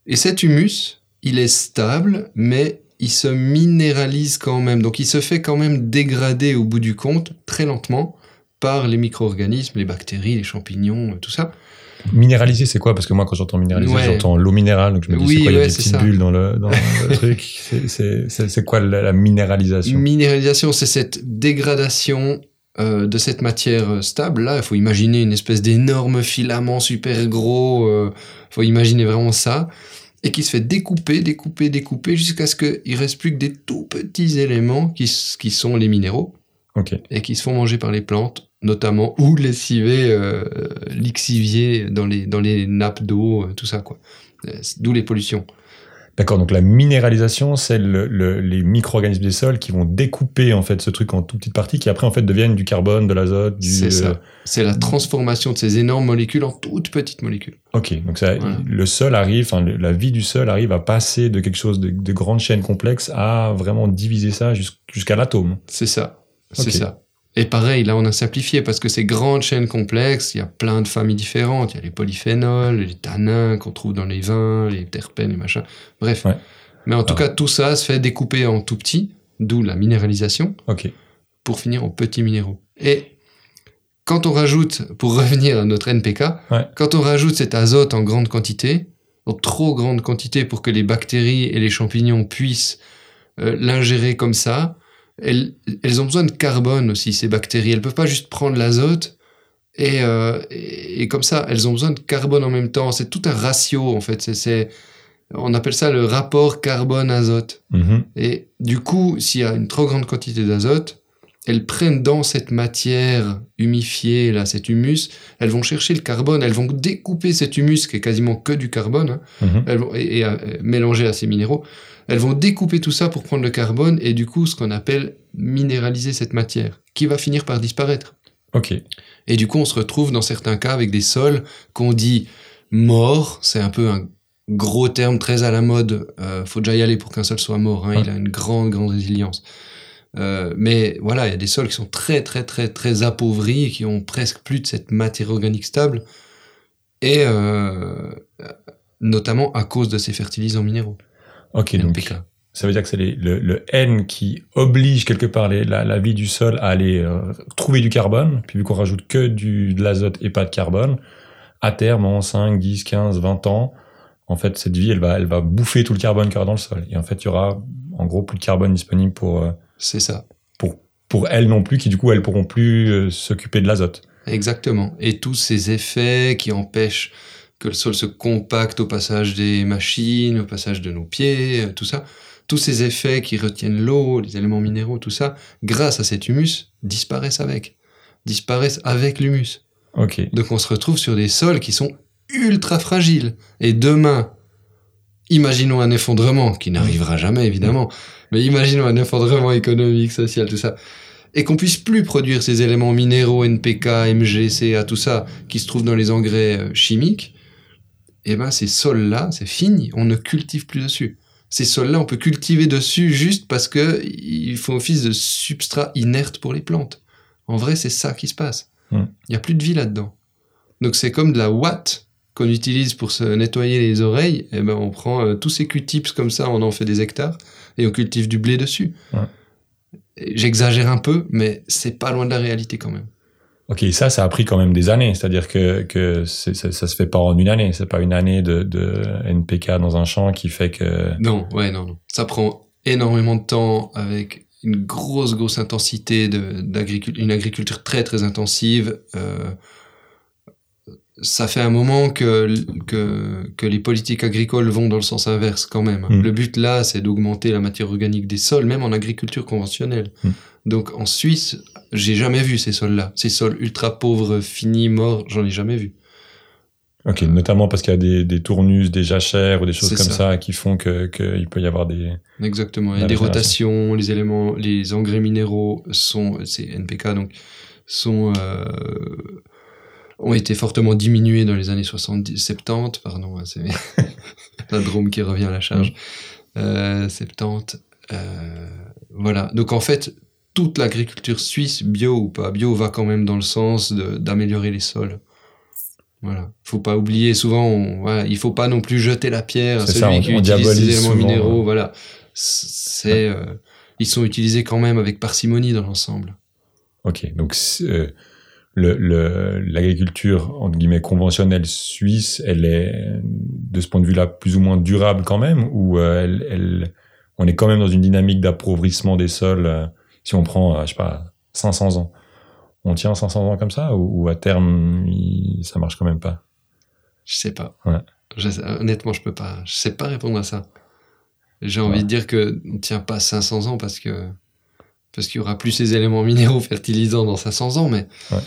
Et cet humus, il est stable, mais il se minéralise quand même. Donc il se fait quand même dégrader au bout du compte, très lentement, par les micro-organismes, les bactéries, les champignons, tout ça. Minéralisé, c'est quoi? Parce que moi, quand j'entends minéralisé, Ouais. j'entends l'eau minérale. Donc je me dis, Oui, c'est quoi Il y a ouais, des petites ça. bulles dans le, dans le truc? C'est- quoi la, la minéralisation? Minéralisation, c'est cette dégradation euh, de cette matière euh, stable. Là, il faut imaginer une espèce d'énorme filament super gros. Il faut imaginer vraiment ça. Et qui se fait découper, découper, découper jusqu'à ce qu'il reste plus que des tout petits éléments qui, sont les minéraux et qui se font manger par les plantes, notamment, ou lessiver, euh, lixivier dans les, dans les nappes d'eau, euh, tout ça, quoi. Euh, D'où les pollutions. D'accord, donc la minéralisation, c'est le- le- les micro-organismes des sols qui vont découper en fait ce truc en toutes petites parties qui après en fait deviennent du carbone, de l'azote, du. C'est euh, ça. C'est la transformation de ces énormes molécules en toutes petites molécules. Ok, donc ça, Voilà. le sol arrive, la vie du sol arrive à passer de quelque chose de, de grande chaîne complexe à vraiment diviser ça jus- jusqu'à l'atome. C'est ça. C'est ça. Et pareil, là, on a simplifié parce que ces grandes chaînes complexes, il y a plein de familles différentes. Il y a les polyphénols, les tanins qu'on trouve dans les vins, les terpènes, les machins. Bref. Ouais. Mais en tout Ah. cas, tout ça se fait découper en tout petit, d'où la minéralisation, pour finir en petits minéraux. Et quand on rajoute, pour revenir à notre NPK, Ouais. quand on rajoute cet azote en grande quantité, en trop grande quantité pour que les bactéries et les champignons puissent euh, l'ingérer comme ça, elles, elles ont besoin de carbone aussi, ces bactéries. Elles peuvent pas juste prendre l'azote et, euh, et, et comme ça, elles ont besoin de carbone en même temps. C'est tout un ratio, en fait. C'est, on appelle ça le rapport carbone-azote. Mhm. Et du coup, s'il y a une trop grande quantité d'azote, elles prennent dans cette matière humifiée, là, cet humus, elles vont chercher le carbone, elles vont découper cet humus qui est quasiment que du carbone, hein, Mhm. elles vont, et, et, euh, mélanger à ces minéraux, elles vont découper tout ça pour prendre le carbone et du coup, ce qu'on appelle minéraliser cette matière, qui va finir par disparaître. Ok. Et du coup, on se retrouve dans certains cas avec des sols qu'on dit morts. C'est un peu un gros terme très à la mode. Euh, faut déjà y aller pour qu'un sol soit mort. Hein. Ouais. Il a une grande, grande résilience. Euh, mais voilà, il y a des sols qui sont très, très, très, très appauvris et qui ont presque plus de cette matière organique stable. Et euh, notamment à cause de ces fertilisants minéraux. Ok, donc ça veut dire que c'est le, le N qui oblige quelque part les- la, la vie du sol à aller euh, trouver du carbone, puis vu qu'on rajoute que du, de l'azote et pas de carbone, à terme, en 5, 10, 15, 20 ans, en fait, cette vie, elle va, elle va bouffer tout le carbone qu'il y aura dans le sol. Et en fait, il y aura, en gros, plus de carbone disponible pour, euh, C'est ça. pour elles non plus, qui du coup, elles pourront plus euh, s'occuper de l'azote. Exactement. Et tous ces effets qui empêchent que le sol se compacte au passage des machines, au passage de nos pieds, euh, tout ça, tous ces effets qui retiennent l'eau, les éléments minéraux, tout ça, grâce à cet humus, disparaissent avec. Disparaissent avec l'humus. Donc on se retrouve sur des sols qui sont ultra fragiles. Et demain, imaginons un effondrement, qui n'arrivera jamais évidemment, mais imaginons un effondrement économique, social, tout ça, et qu'on puisse plus produire ces éléments minéraux, NPK, Mg, Ca, tout ça, qui se trouvent dans les engrais euh, chimiques, et ben ces sols-là, c'est fini, on ne cultive plus dessus. Ces sols-là, on peut cultiver dessus juste parce que ils font office de substrat inerte pour les plantes. En vrai, c'est ça qui se passe. Il Hmm. n'y a plus de vie là-dedans. Donc c'est comme de la ouate qu'on utilise pour se nettoyer les oreilles. Et ben on prend euh, tous ces Q-tips comme ça, on en fait des hectares et on cultive du blé dessus. Ouais. J'exagère un peu, mais c'est pas loin de la réalité quand même. Ok, ça, ça a pris quand même des années. C'est-à-dire que, que ça, ça se fait pas en une année. C'est pas une année de, de NPK dans un champ qui fait que. Non, ouais, non, non. Ça prend énormément de temps avec une grosse, grosse intensité d'agriculture, une agriculture très, très intensive. Euh, ça fait un moment que, que, que les politiques agricoles vont dans le sens inverse quand même. Mm. Le but là, c'est d'augmenter la matière organique des sols, même en agriculture conventionnelle. Mm. Donc en Suisse, j'ai jamais vu ces sols-là. Ces sols ultra pauvres, finis, morts, j'en ai jamais vu. Ok, notamment parce qu'il y a des, des tournus, des jachères ou des choses comme ça. ça. qui font que qu'il peut y avoir des. Exactement. Il y a des rotations, les éléments, les engrais minéraux sont, c'est NPK donc, sont, euh, ont été fortement diminués dans les années 70, 70, pardon, hein, c'est la Drôme qui revient à la charge. Euh, 70, euh, voilà. Donc en fait, toute l'agriculture suisse, bio ou pas bio, va quand même dans le sens d'améliorer les sols. Voilà. Faut pas oublier, souvent, on, voilà, il faut pas non plus jeter la pierre à C'est celui ça, on- qui on utilise des éléments souvent, minéraux. ouais. Voilà. C'est, euh, ils sont utilisés quand même avec parcimonie dans l'ensemble. Ok, donc euh, le le- l'agriculture entre guillemets conventionnelle suisse, elle est de ce point de vue-là plus ou moins durable quand même, ou euh, elle, elle- on est quand même dans une dynamique d'appauvrissement des sols. Si on prend, euh, je sais pas, 500 ans, on tient 500 ans comme ça, ou, ou à terme il- ça marche quand même pas? Je sais pas. Ouais. Je- honnêtement, je peux pas. Je sais pas répondre à ça. J'ai envie Ouais. de dire que on tient pas 500 ans parce que parce qu'il y aura plus ces éléments minéraux fertilisants dans 500 ans, mais Ouais.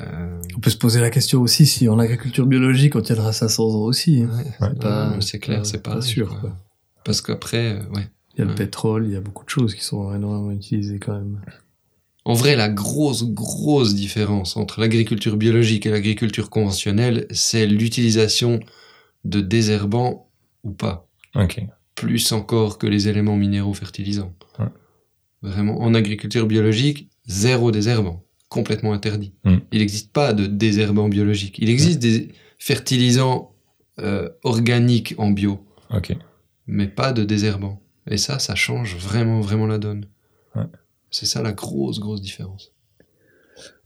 euh, On peut se poser la question aussi si en agriculture biologique on tiendra 500 ans aussi. hein. ouais, Ouais. Pas- ouais, c'est clair, pas- c'est pas pas sûr, quoi. Parce qu'après, euh, ouais. Il y a le pétrole, il y a beaucoup de choses qui sont énormément utilisées quand même. En vrai, la grosse, grosse différence entre l'agriculture biologique et l'agriculture conventionnelle, c'est l'utilisation de désherbants ou pas. Ok, plus encore que les éléments minéraux fertilisants. Ouais. Vraiment, en agriculture biologique, zéro désherbant, complètement interdit. Mm. Il n'existe pas de désherbant biologique. Il existe des fertilisants euh, organiques en bio, mais pas de désherbant. Et ça, ça change vraiment, vraiment la donne. Ouais. C'est ça la grosse, grosse différence.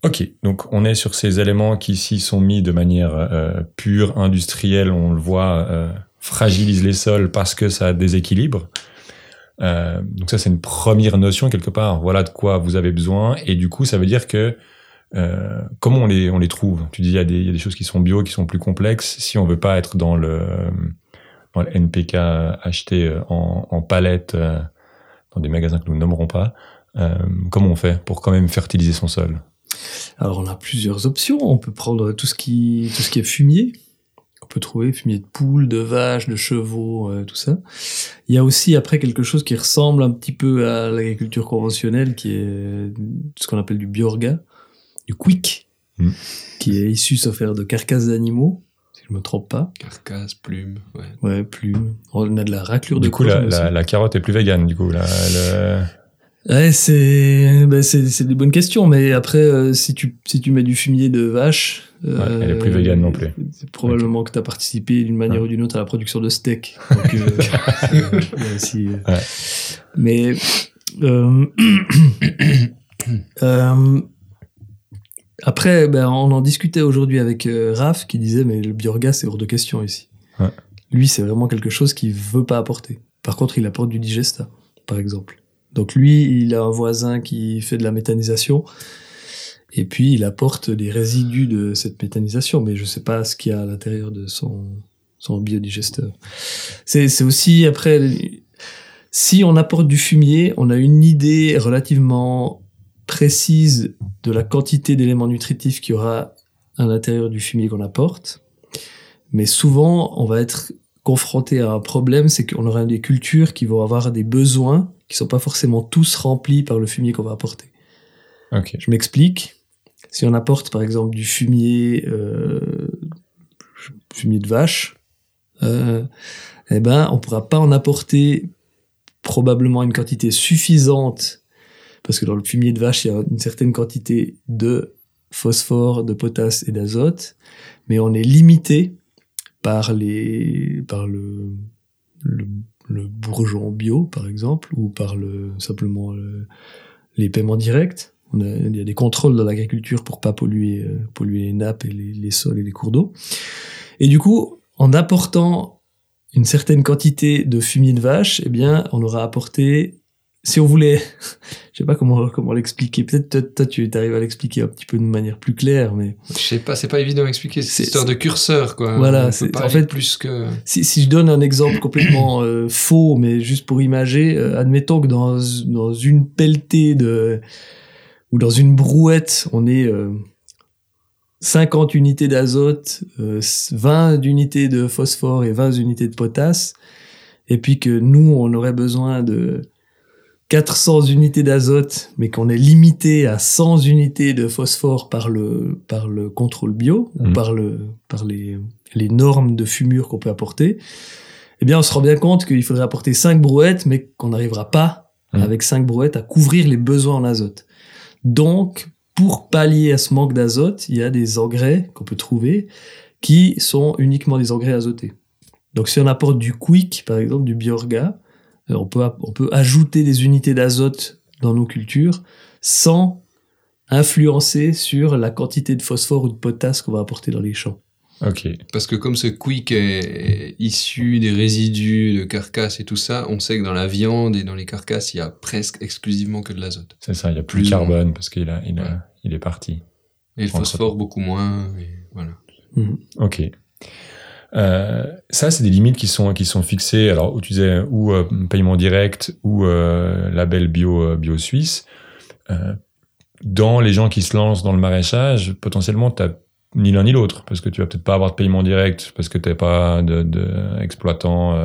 ok. Donc on est sur ces éléments qui ici sont mis de manière euh, pure, industrielle. On le voit, euh, fragilise les sols parce que ça déséquilibre. Euh, donc ça c'est une première notion quelque part. Voilà de quoi vous avez besoin. Et du coup ça veut dire que euh, comment on les on les trouve? Tu dis il y a des il y a des choses qui sont bio, qui sont plus complexes. Si on veut pas être dans le NPK acheté euh, en, en palette euh, dans des magasins que nous nommerons pas, euh, comment on fait pour quand même fertiliser son sol? Alors on a plusieurs options. On peut prendre tout ce qui, tout ce qui est fumier. On peut trouver fumier de poules, de vaches, de chevaux, euh, tout ça. Il y a aussi après quelque chose qui ressemble un petit peu à l'agriculture conventionnelle, qui est ce qu'on appelle du biorga, du quick, Mm. qui est issu, sauf faire de carcasses d'animaux, je me trompe pas. Carcasse, plume, ouais. Ouais, plumes. On a de la raclure de Du coup, la, la, la carotte est plus végane, du coup. La, le- Ouais, c'est ben, c'est c'est des bonnes questions, mais après euh, si tu si tu mets du fumier de vache, euh, elle est plus végane non plus. C'est probablement que tu as participé d'une manière Ouais. ou d'une autre à la production de steak. Donc, euh, aussi, euh, Ouais. Mais euh, euh, après, ben, on en discutait aujourd'hui avec euh, Raph qui disait mais le biorgas c'est hors de question ici. Ouais. Lui c'est vraiment quelque chose qu'il veut pas apporter. Par contre il apporte du digesta par exemple. Donc lui il a un voisin qui fait de la méthanisation et puis il apporte des résidus de cette méthanisation mais je sais pas ce qu'il y a à l'intérieur de son son biodigesteur. C'est aussi après si on apporte du fumier, on a une idée relativement précise de la quantité d'éléments nutritifs qu'il y aura à l'intérieur du fumier qu'on apporte. Mais souvent, on va être confronté à un problème, c'est qu'on aura des cultures qui vont avoir des besoins qui sont pas forcément tous remplis par le fumier qu'on va apporter. Ok. Je m'explique. Si on apporte par exemple du fumier, euh, fumier de vache, euh, eh ben on pourra pas en apporter probablement une quantité suffisante parce que dans le fumier de vache il y a une certaine quantité de phosphore, de potasse et d'azote, mais on est limité par les par le, le, le bourgeon bio par exemple ou par le simplement le- les paiements directs. Il y a des contrôles dans l'agriculture pour pas polluer euh, polluer les nappes et les, les sols et les cours d'eau. Et du coup, en apportant une certaine quantité de fumier de vache, eh bien, on aura apporté, si on voulait, je sais pas comment comment l'expliquer. Peut-être toi, tu arrives à l'expliquer un petit peu de manière plus claire, mais Je sais pas, c'est pas évident à expliquer. C'est- histoire de curseur, quoi. Voilà, c'est- en fait- plus que. si, si je donne un exemple complètement euh, faux, mais juste pour imager, euh, admettons que dans, dans une pelletée de ou dans une brouette, on est euh, 50 unités d'azote, euh, 20 unités de phosphore et 20 unités de potasse, et puis que nous, on aurait besoin de 400 unités d'azote, mais qu'on est limité à 100 unités de phosphore par le, par le contrôle bio, ou Mhm. par, le, par les, les normes de fumure qu'on peut apporter, eh bien, on se rend bien compte qu'il faudrait apporter 5 brouettes, mais qu'on n'arrivera pas, Mhm. avec 5 brouettes, à couvrir les besoins en azote. Donc, pour pallier à ce manque d'azote, il y a des engrais qu'on peut trouver qui sont uniquement des engrais azotés. Donc, si on apporte du quick, par exemple, du biorga, on peut, on peut ajouter des unités d'azote dans nos cultures sans influencer sur la quantité de phosphore ou de potasse qu'on va apporter dans les champs. Ok. Parce que comme ce quick est issu des résidus de carcasses et tout ça, on sait que dans la viande et dans les carcasses, il y a presque exclusivement que de l'azote. C'est ça, il n'y a plus de moins. carbone parce qu'il a, il a, Ouais. il est parti. Et le phosphore, beaucoup moins. Et voilà. Ok. Euh, ça, c'est des limites qui sont qui sont fixées. Alors, tu disais ou euh, paiement direct ou euh, label bio euh, bio suisse. Euh, dans les gens qui se lancent dans le maraîchage, potentiellement, t'as ni l'un ni l'autre parce que tu vas peut-être pas avoir de paiement direct parce que t'es pas de, de exploitant.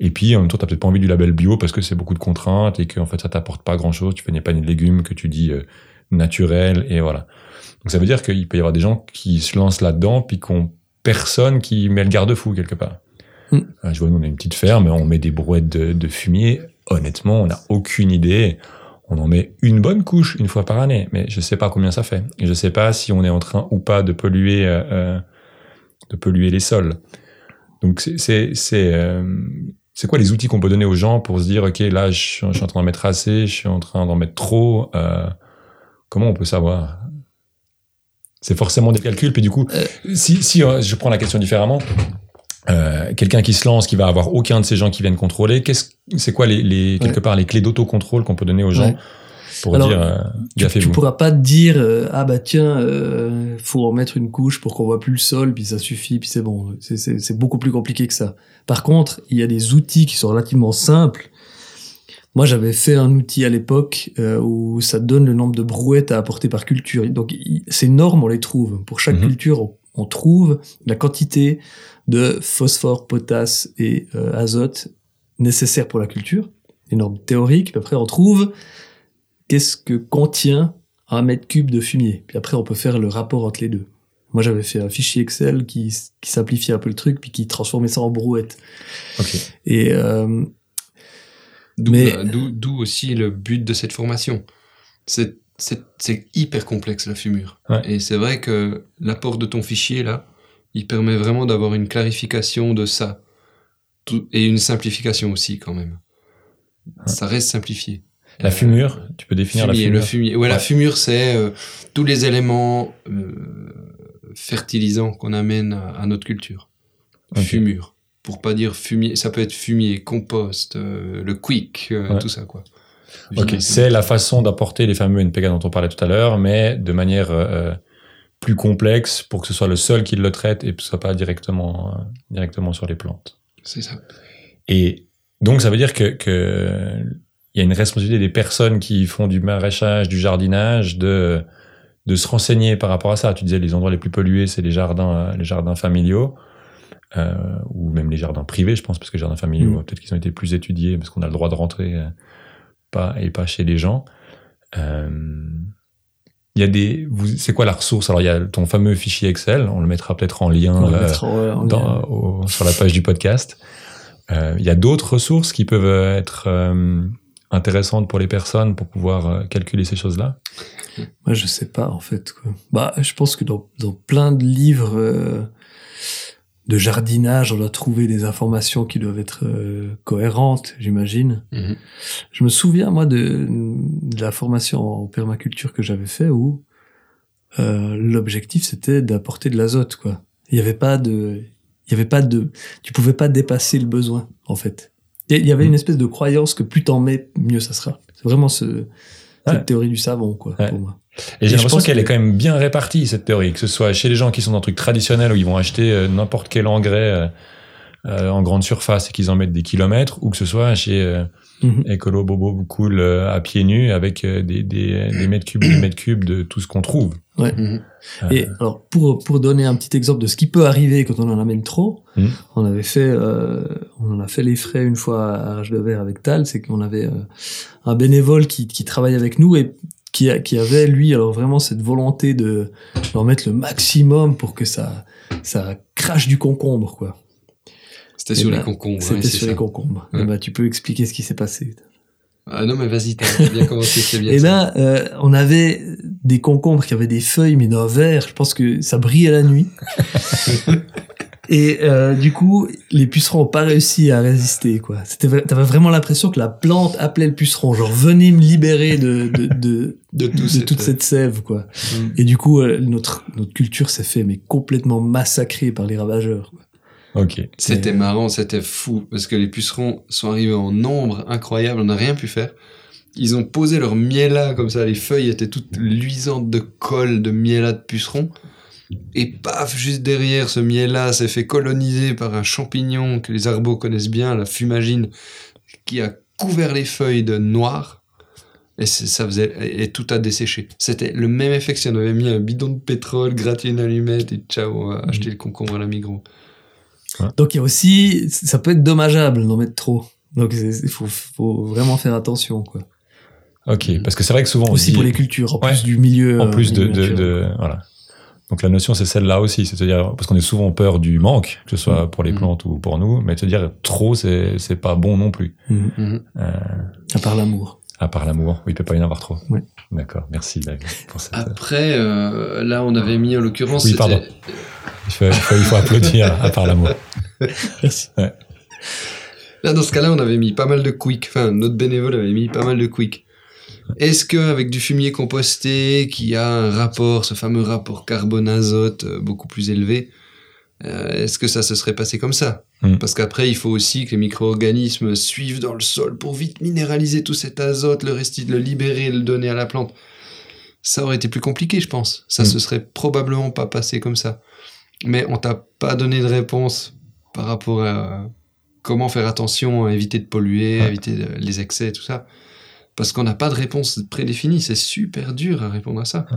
et puis en même temps, t'as peut-être pas envie du label bio parce que c'est beaucoup de contraintes et que en fait ça t'apporte pas grand-chose. Tu fais des paniers de légumes que tu dis euh, naturel et voilà. Donc ça veut dire qu'il peut y avoir des gens qui se lancent là-dedans puis qu'on personne qui met le garde-fou quelque part. Mm. Euh, Je vois, nous, on a une petite ferme, on met des brouettes de, de fumier. Honnêtement, on n'a aucune idée. On en met une bonne couche une fois par année, mais je sais pas combien ça fait. Et je sais pas si on est en train ou pas de polluer, euh, euh, de polluer les sols. Donc c'est euh, c'est quoi les outils qu'on peut donner aux gens pour se dire ok là je suis, je suis en train d'en mettre assez, je suis en train d'en mettre trop. euh, comment on peut savoir? C'est forcément des calculs. Puis du coup, Euh. si si euh, je prends la question différemment, euh, quelqu'un qui se lance, qui va avoir aucun de ces gens qui viennent contrôler, qu'est-ce c'est quoi les, les quelque Ouais. part les clés d'autocontrôle qu'on peut donner aux gens Ouais. pour Alors, dire euh, Tu, tu pourras pas te dire euh, ah bah tiens faut en mettre une couche pour qu'on voit plus le sol puis ça suffit puis c'est bon c'est c'est c'est beaucoup plus compliqué que ça par contre il y a des outils qui sont relativement simples moi j'avais fait un outil à l'époque euh, où ça donne le nombre de brouettes à apporter par culture donc il- ces normes on les trouve pour chaque Mhm. culture on, on trouve la quantité de phosphore potasse et euh, azote nécessaires pour la culture les normes théoriques puis après on trouve qu'est-ce que contient un mètre cube de fumier. Puis après, on peut faire le rapport entre les deux. Moi, j'avais fait un fichier Excel qui, qui simplifiait un peu le truc, puis qui transformait ça en brouette. Ok. Et euh, D'où Mais- aussi le but de cette formation. C'est c'est- c'est hyper complexe la fumure. Ouais. Et c'est vrai que l'apport de ton fichier là, il permet vraiment d'avoir une clarification de ça. Tout- et une simplification aussi quand même. Ça reste simplifié. La Euh, fumure, tu peux définir fumier, la fumure. Le fumier. Ouais, la fumure, c'est euh, tous les éléments euh, fertilisants qu'on amène à, à notre culture. Fumure. Pour pas dire fumier, ça peut être fumier, compost, euh, le quick, euh, Ouais. tout ça quoi. Ok, c'est la façon d'apporter les fameux NPK dont on parlait tout à l'heure, mais de manière euh, plus complexe pour que ce soit le sol qui le traite et que ce soit pas directement directement sur les plantes. C'est ça. Et donc ça veut dire que que il y a une responsabilité des personnes qui font du maraîchage, du jardinage, de de se renseigner par rapport à ça. Tu disais les endroits les plus pollués, c'est les jardins les jardins familiaux. Euh, ou même les jardins privés, je pense, parce que les jardins familiaux, Mm. peut-être qu'ils ont été plus étudiés, parce qu'on a le droit de rentrer euh, pas et pas chez les gens. Euh, Il y a des, c'est quoi la ressource? Alors il y a ton fameux fichier Excel, on le mettra peut-être en lien on le mettra en- en dans- lien. au- sur la page du podcast. Il y a d'autres ressources qui peuvent être intéressantes pour les personnes pour pouvoir calculer ces choses-là? Moi, je sais pas, en fait. Quoi. Bah, je pense que dans, dans plein de livres de jardinage, on doit trouver des informations qui doivent être euh, cohérentes, j'imagine. Mhm. Je me souviens, moi, de, de la formation en permaculture que j'avais fait où euh, l'objectif, c'était d'apporter de l'azote, quoi. Il y avait pas de... Il y avait pas de... Tu pouvais pas dépasser le besoin, en fait. Il y- avait Mhm. une espèce de croyance que plus t'en mets, mieux ça sera. C'est vraiment ce, cette Ouais. théorie du savon, quoi, Ouais. pour moi. Et Et j'ai je l'impression pense qu'elle que- est quand même bien répartie, cette théorie, que ce soit chez les gens qui sont dans un truc traditionnel où ils vont acheter euh, n'importe quel engrais euh, euh, en grande surface et qu'ils en mettent des kilomètres, ou que ce soit chez euh, Mhm. Écolo Bobo Cool euh, à pieds nus avec euh, des, des, des mètres cubes, des mètres cubes de tout ce qu'on trouve. Mhm. Euh, Et alors, pour, pour donner un petit exemple de ce qui peut arriver quand on en amène trop, Mhm. on avait fait, euh, on en a fait les frais une fois à Rage de Verre avec Tal, c'est qu'on avait euh, un bénévole qui, qui travaille avec nous et qui, a- qui avait, lui, alors vraiment cette volonté de leur mettre le maximum pour que ça, ça crache du concombre, quoi. C'était sur ben, les concombres. C'était sur les concombres. Et ben, tu peux expliquer ce qui s'est passé. Ah non, mais vas-y, t'as bien commencé, c'est bien. Et ça. ben, euh, on avait des concombres qui avaient des feuilles, mais d'un vert. Je pense que ça brillait la nuit. Et euh, du coup, les pucerons ont pas réussi à résister, quoi. C'était, t'avais vraiment l'impression que la plante appelait le puceron, genre venez me libérer de de de, de, tout de cette- toute cette sève, quoi. Mm. Et du coup, euh, notre notre culture s'est fait mais complètement massacrée par les ravageurs. quoi. Ok. C'était marrant, c'était fou, parce que les pucerons sont arrivés en nombre incroyable, on n'a rien pu faire. Ils ont posé leur miela comme ça, les feuilles étaient toutes luisantes de colle, de miela de pucerons. Et paf, juste derrière, ce miel-là s'est fait coloniser par un champignon que les arbos connaissent bien, la fumagine, qui a couvert les feuilles de noir. Et ça faisait, et tout a desséché. C'était le même effet que si on avait mis un bidon de pétrole, gratté une allumette et ciao, on va acheter le concombre à la Migros. Donc il y a aussi, ça peut être dommageable d'en mettre trop. Donc il faut, faut vraiment faire attention, quoi. Ok, parce que c'est vrai que souvent on Aussi dit- pour les cultures, en Ouais. plus du milieu. en euh, plus de, milieu de, de- voilà. Donc la notion c'est celle-là aussi, c'est-à-dire parce qu'on est souvent peur du manque, que ce soit pour les Mhm. plantes ou pour nous, mais te dire trop c'est c'est pas bon non plus. Mhm. Euh, À part l'amour. à part l'amour, oui, il peut pas y en avoir trop. D'accord, merci David pour cette. Après, euh, là, on avait mis en l'occurrence. Oui, pardon. Il faut, il faut, il faut applaudir à part l'amour. Merci. Là, dans ce cas-là, on avait mis pas mal de quick. Enfin, notre bénévole avait mis pas mal de quick. Est-ce qu'avec du fumier composté, qui a un rapport, ce fameux rapport carbone-azote euh, beaucoup plus élevé, euh, est-ce que ça se serait passé comme ça Mm. Parce qu'après, il faut aussi que les micro-organismes suivent dans le sol pour vite minéraliser tout cet azote, le resti- le libérer, le donner à la plante. Ça aurait été plus compliqué, je pense. Ça Mm. se serait probablement pas passé comme ça. Mais on t'a pas donné de réponse par rapport à comment faire attention à éviter de polluer, Ouais. éviter de- les excès tout ça. Parce qu'on n'a pas de réponse prédéfinie. C'est super dur à répondre à ça. Ouais.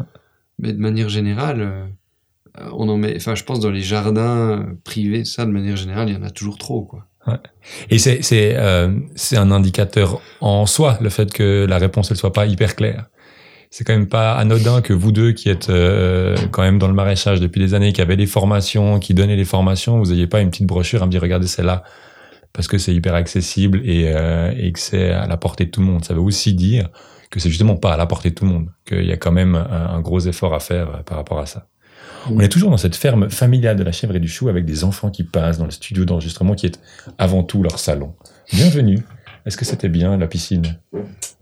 Mais de manière générale, euh, on en met. Enfin, je pense dans les jardins euh, privés, ça, de manière générale, il y en a toujours trop, quoi. Et c'est c'est euh, c'est un indicateur en soi le fait que la réponse elle soit pas hyper claire. C'est quand même pas anodin que vous deux qui êtes euh, quand même dans le maraîchage depuis des années, qui avez des formations, qui donnaient les formations, vous ayez pas une petite brochure à me dire regardez celle-là parce que c'est hyper accessible et, euh, et que c'est à la portée de tout le monde. Ça veut aussi dire que c'est justement pas à la portée de tout le monde, qu'il y a quand même un, un gros effort à faire euh, par rapport à ça. On est toujours dans cette ferme familiale de la chèvre et du chou avec des enfants qui passent dans le studio d'enregistrement qui est avant tout leur salon. Bienvenue. Est-ce que c'était bien la piscine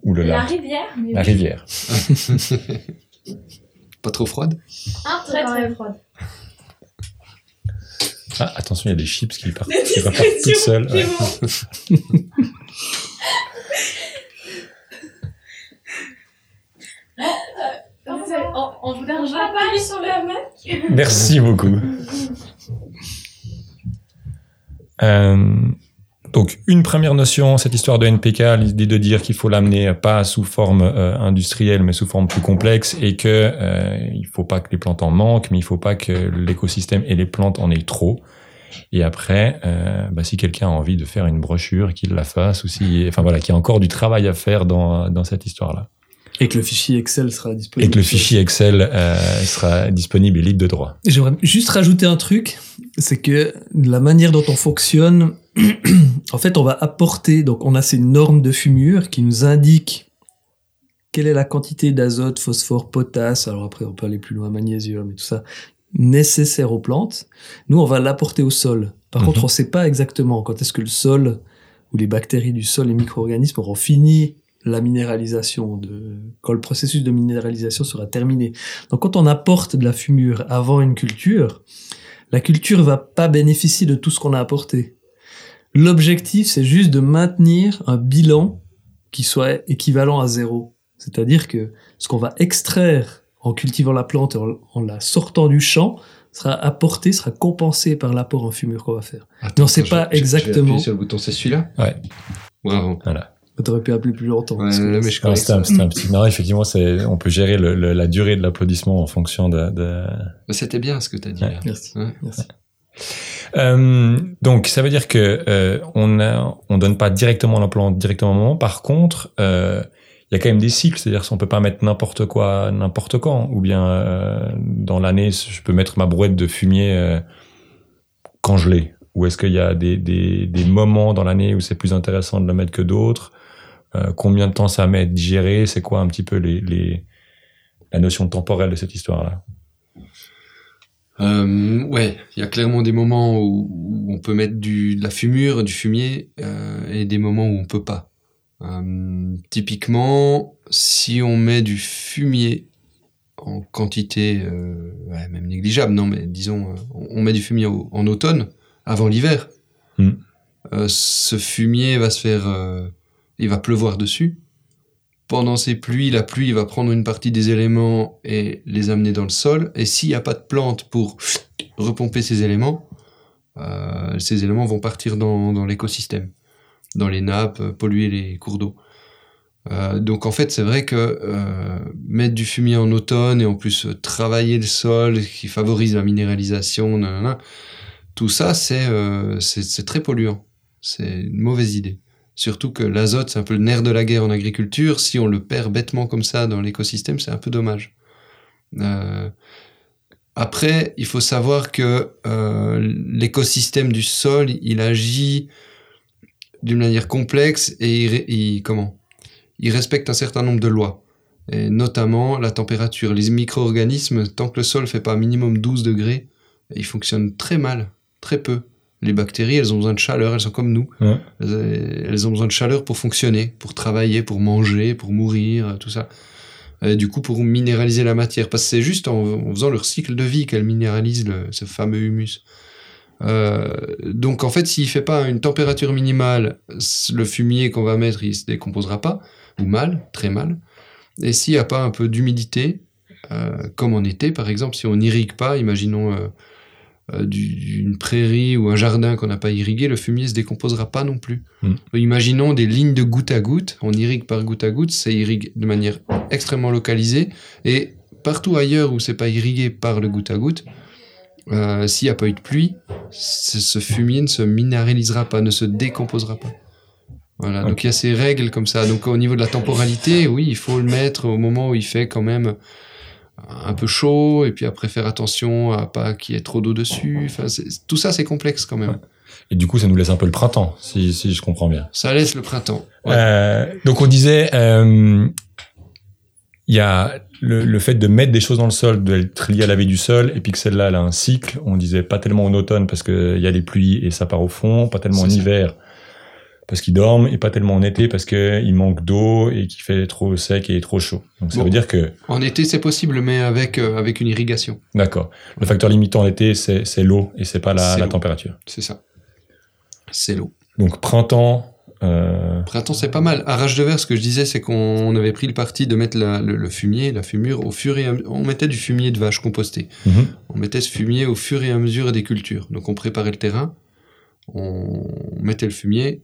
ou le La lac rivière, mais La rivière. Pas trop froide? Un très très froide. Ah, attention, il y a des chips qui partent, qui repartent toutes seules. c'est Ouais. bon. On, on vous dérangera pas aller sur la main Merci beaucoup. Euh, donc, une première notion, cette histoire de NPK, l'idée de dire qu'il faut l'amener pas sous forme euh, industrielle, mais sous forme plus complexe, et que euh, il faut pas que les plantes en manquent, mais il faut pas que l'écosystème et les plantes en aient trop. Et après, euh, bah, si quelqu'un a envie de faire une brochure, qu'il la fasse, ou si, enfin voilà, qu'il y a encore du travail à faire dans, dans cette histoire-là. Et que le fichier Excel sera disponible. Et que le fichier Excel euh, sera disponible et libre de droit. J'aimerais juste rajouter un truc. C'est que la manière dont on fonctionne, en fait, on va apporter, donc on a ces normes de fumure qui nous indiquent quelle est la quantité d'azote, phosphore, potasse, alors après on peut aller plus loin, magnésium et tout ça, nécessaire aux plantes. Nous, on va l'apporter au sol. Par Mhm. contre, on ne sait pas exactement quand est-ce que le sol ou les bactéries du sol, les micro-organismes auront fini la minéralisation, de, quand le processus de minéralisation sera terminé. Donc quand on apporte de la fumure avant une culture, la culture va pas bénéficier de tout ce qu'on a apporté. L'objectif, c'est juste de maintenir un bilan qui soit équivalent à zéro. C'est-à-dire que ce qu'on va extraire en cultivant la plante, en, en la sortant du champ, sera apporté, sera compensé par l'apport en fumure qu'on va faire. Attends, Non, c'est pas je- je- je vais exactement. appuyer sur le bouton, c'est celui-là? Ouais. Bravo. Voilà. T'aurais pu appeler plus longtemps. Ouais, parce que- mais je Non, connais c'était un, ça. c'était un petit. Non, effectivement, c'est, on peut gérer le- le- la durée de l'applaudissement en fonction de. de- Mais C'était bien ce que tu as dit. Ouais. là. Merci. Ouais. Merci. Euh, donc, ça veut dire que euh, on a, on donne pas directement la plante directement au moment. Par contre, euh, il y a quand même des cycles, c'est-à-dire qu'on peut pas mettre n'importe quoi n'importe quand, ou bien euh, dans l'année, je peux mettre ma brouette de fumier euh, quand je l'ai. Ou est-ce qu'il y a des, des, des moments dans l'année où c'est plus intéressant de le mettre que d'autres? Euh, Combien de temps ça met à être digéré? C'est quoi un petit peu les, les, la notion temporelle de cette histoire-là? Euh, ouais, il y a clairement des moments où, où on peut mettre du, de la fumure, du fumier, euh, et des moments où on peut pas. Euh, typiquement, si on met du fumier en quantité, ouais, même négligeable, non, mais disons, on met du fumier au- en automne, avant l'hiver, Hmm. ce fumier va se faire, il va pleuvoir dessus. Pendant ces pluies, la pluie va prendre une partie des éléments et les amener dans le sol. Et s'il n'y a pas de plante pour repomper ces éléments, euh, ces éléments vont partir dans, l'écosystème, dans les nappes, euh, polluer les cours d'eau. Euh, donc en fait, c'est vrai que mettre du fumier en automne et en plus travailler le sol qui favorise la minéralisation, tout ça, c'est très polluant. C'est une mauvaise idée. Surtout que l'azote, c'est un peu le nerf de la guerre en agriculture. Si on le perd bêtement comme ça dans l'écosystème, c'est un peu dommage. Euh, après, il faut savoir que euh, l'écosystème du sol, il agit d'une manière complexe et il, comment? Il respecte un certain nombre de lois, notamment la température. Les micro-organismes, tant que le sol fait pas minimum 12 degrés, ils fonctionnent très mal, très peu. Les bactéries, elles ont besoin de chaleur, elles sont comme nous. Ouais. Elles, elles ont besoin de chaleur pour fonctionner, pour travailler, pour manger, pour mourir, tout ça. Et du coup, pour minéraliser la matière. Parce que c'est juste en, en faisant leur cycle de vie qu'elles minéralisent le- ce fameux humus. Euh, donc en fait, s'il fait pas une température minimale, le fumier qu'on va mettre, il se décomposera pas, ou mal, très mal. Et s'il n'y a pas un peu d'humidité, euh, comme en été par exemple, si on n'irrigue pas, imaginons euh, euh, du- une prairie ou un jardin qu'on n'a pas irrigué, le fumier se décomposera pas non plus. Mm. Imaginons des lignes de goutte à goutte, on irrigue par goutte à goutte, ça irrigue de manière extrêmement localisée, et partout ailleurs où c'est pas irrigué par le goutte à goutte, euh, s'il n'y a pas eu de pluie, ce fumier ne se minéralisera pas, ne se décomposera pas. Voilà, donc Ok. il y a ces règles comme ça. Donc au niveau de la temporalité, oui, il faut le mettre au moment où il fait quand même un peu chaud, et puis après faire attention à pas qu'il y ait trop d'eau dessus. Enfin, tout ça c'est complexe quand même. Ouais. Et du coup, ça nous laisse un peu le printemps, si, si je comprends bien. Ça laisse le printemps. Ouais. Euh, donc on disait, euh, il y a le, le fait de mettre des choses dans le sol, d'être lié à la vie du sol, et puis que celle-là, elle a un cycle. On disait pas tellement en automne parce qu'il y a les pluies et ça part au fond, pas tellement en ça. hiver parce qu'ils dorment, et pas tellement en été parce qu'il manque d'eau et qu'il fait trop sec et trop chaud. Donc ça Bon. veut dire que, En été c'est possible, mais avec, euh, avec une irrigation. d'accord, le facteur limitant en été, c'est l'eau et c'est pas la, la température. C'est ça. C'est l'eau. Donc printemps, euh, Printemps, c'est pas mal. À Rage de Verre, ce que je disais, c'est qu'on avait pris le parti de mettre la- le, le fumier, la fumure, au fur et à On mettait du fumier de vache composté. mhm, On mettait ce fumier au fur et à mesure des cultures. Donc on préparait le terrain, on mettait le fumier.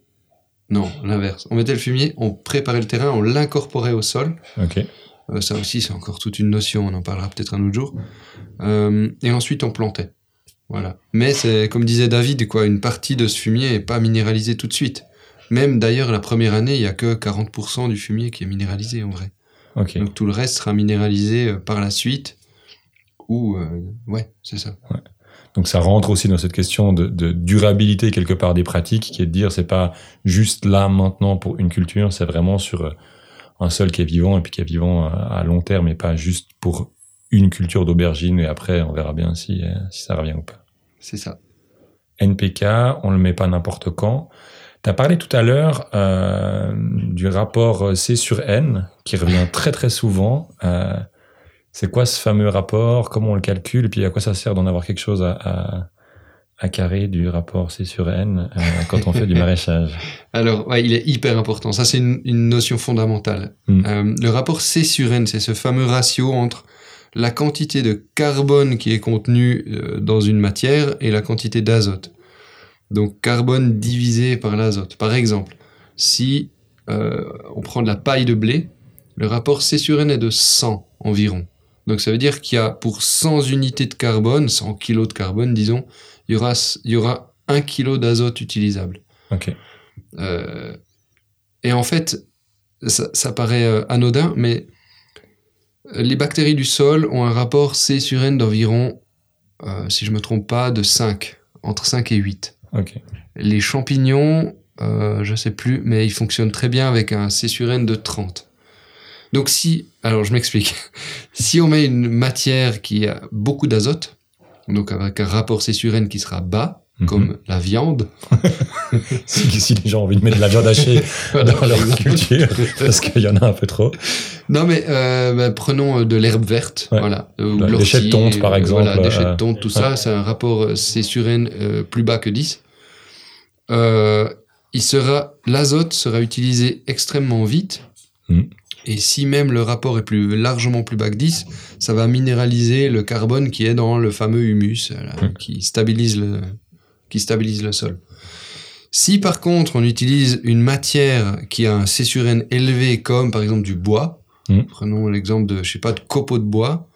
Non, l'inverse. On mettait le fumier, on préparait le terrain, on l'incorporait au sol. ok, Euh, ça aussi, c'est encore toute une notion, on en parlera peut-être un autre jour. Euh, et ensuite, on plantait. Voilà. Mais c'est, comme disait David, quoi, une partie de ce fumier est pas minéralisée tout de suite. Même d'ailleurs, la première année, il y a que 40% du fumier qui est minéralisé en vrai. ok. Donc tout le reste sera minéralisé euh, par la suite. Ou, euh, ouais, c'est ça. Donc ça rentre aussi dans cette question de, de durabilité quelque part des pratiques, qui est de dire c'est pas juste là maintenant pour une culture, c'est vraiment sur euh, un sol qui est vivant et puis qui est vivant à long terme et pas juste pour une culture d'aubergine et après on verra bien si, euh, si ça revient ou pas. C'est ça. NPK, on le met pas n'importe quand. Tu as parlé tout à l'heure euh, du rapport C sur N qui revient très très souvent. Euh, c'est quoi ce fameux rapport? Comment on le calcule? Et puis à quoi ça sert d'en avoir quelque chose à, à, à carré du rapport C sur N euh, quand on fait du maraîchage? Alors, ouais, il est hyper important. Ça, c'est une, une notion fondamentale. Mm. Euh, le rapport C sur N, c'est ce fameux ratio entre la quantité de carbone qui est contenue euh, dans une matière et la quantité d'azote. Donc, carbone divisé par l'azote. Par exemple, si on prend de la paille de blé, le rapport C sur N est de 100 environ. Donc, ça veut dire qu'il y a pour 100 unités de carbone, 100 kilos de carbone, disons, il y aura, il y aura 1 kilo d'azote utilisable. Ok. Euh, et en fait, ça, ça paraît euh, anodin, mais les bactéries du sol ont un rapport C sur N d'environ, euh, si je me trompe pas, de 5, entre 5 et 8. Ok. Les champignons, euh, je sais plus, mais ils fonctionnent très bien avec un C sur N de 30. Donc si, alors je m'explique, si on met une matière qui a beaucoup d'azote, donc avec un rapport C sur N qui sera bas, Mhm. comme la viande, si, si les gens ont envie de mettre de la viande hachée Voilà, dans leur culture, parce qu'il y en a un peu trop. Non, mais euh, bah, prenons euh, de l'herbe verte, Ouais. voilà. ou de des chais de tonte, par euh, exemple, Voilà, euh, de tonte, tout ça, c'est un rapport C sur N euh, plus bas que 10. Euh, il sera, l'azote sera utilisé extrêmement vite. Mm. Et si même le rapport est plus largement plus bas que 10, ça va minéraliser le carbone qui est dans le fameux humus, euh, là, Mm. qui stabilise le, qui stabilise le sol. Si par contre on utilise une matière qui a un C sur N élevé comme par exemple du bois, Mm. prenons l'exemple de je sais pas de copeaux de bois,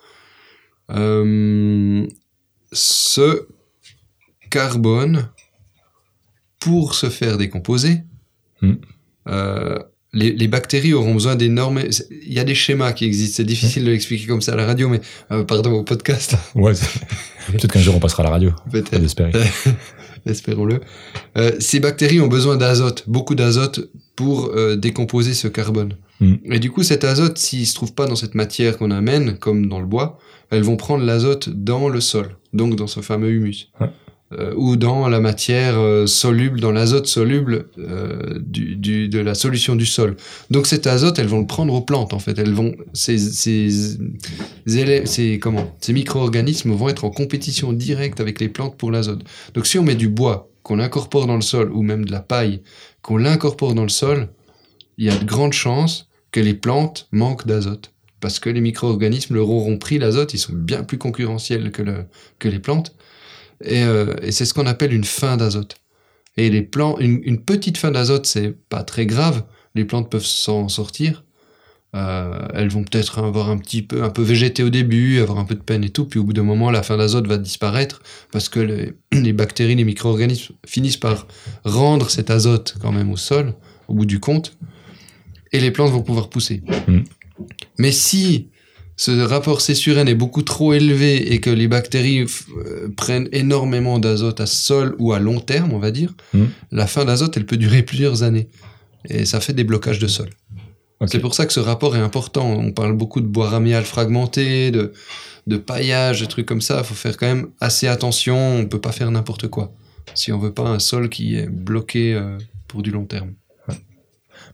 euh, ce carbone pour se faire décomposer, Mm. euh, les, les bactéries auront besoin d'énormes. Il y a des schémas qui existent. C'est difficile de l'expliquer comme ça à la radio, mais euh, pardon au podcast Ouais, peut-être qu'un jour on passera à la radio. peut-être. Espérons-le. Euh, ces bactéries ont besoin d'azote, beaucoup d'azote pour euh, décomposer ce carbone. Mm. Et du coup, cet azote, s'il se trouve pas dans cette matière qu'on amène, comme dans le bois, elles vont prendre l'azote dans le sol, donc dans ce fameux humus. Ouais. Euh, ou dans la matière euh, soluble, dans l'azote soluble euh, de la solution du sol. Donc cet azote, elles vont le prendre aux plantes en fait. Elles vont, ces, comment, ces micro-organismes vont être en compétition directe avec les plantes pour l'azote. Donc si on met du bois, qu'on l'incorpore dans le sol, ou même de la paille, qu'on l'incorpore dans le sol, il y a de grandes chances que les plantes manquent d'azote. Parce que les micro-organismes leur auront pris l'azote, ils sont bien plus concurrentiels que les plantes. Et, euh, et c'est ce qu'on appelle une fin d'azote. Et les plants, une, une petite fin d'azote, c'est pas très grave. Les plantes peuvent s'en sortir. Euh, elles vont peut-être avoir un petit peu, un peu végéter au début, avoir un peu de peine et tout. Puis au bout d'un moment, la fin d'azote va disparaître parce que les, les bactéries, les micro-organismes finissent par rendre cet azote quand même au sol, au bout du compte. Et les plantes vont pouvoir pousser. Mm. Mais si ce rapport C sur N est beaucoup trop élevé et que les bactéries euh, prennent énormément d'azote à sol ou à long terme, on va dire, Mm. la fin d'azote, elle peut durer plusieurs années. Et ça fait des blocages de sol. C'est pour ça que ce rapport est important. On parle beaucoup de bois ramial fragmenté, de, de paillage, de trucs comme ça. Il faut faire quand même assez attention. On peut pas faire n'importe quoi. Si on veut pas un sol qui est bloqué euh, pour du long terme.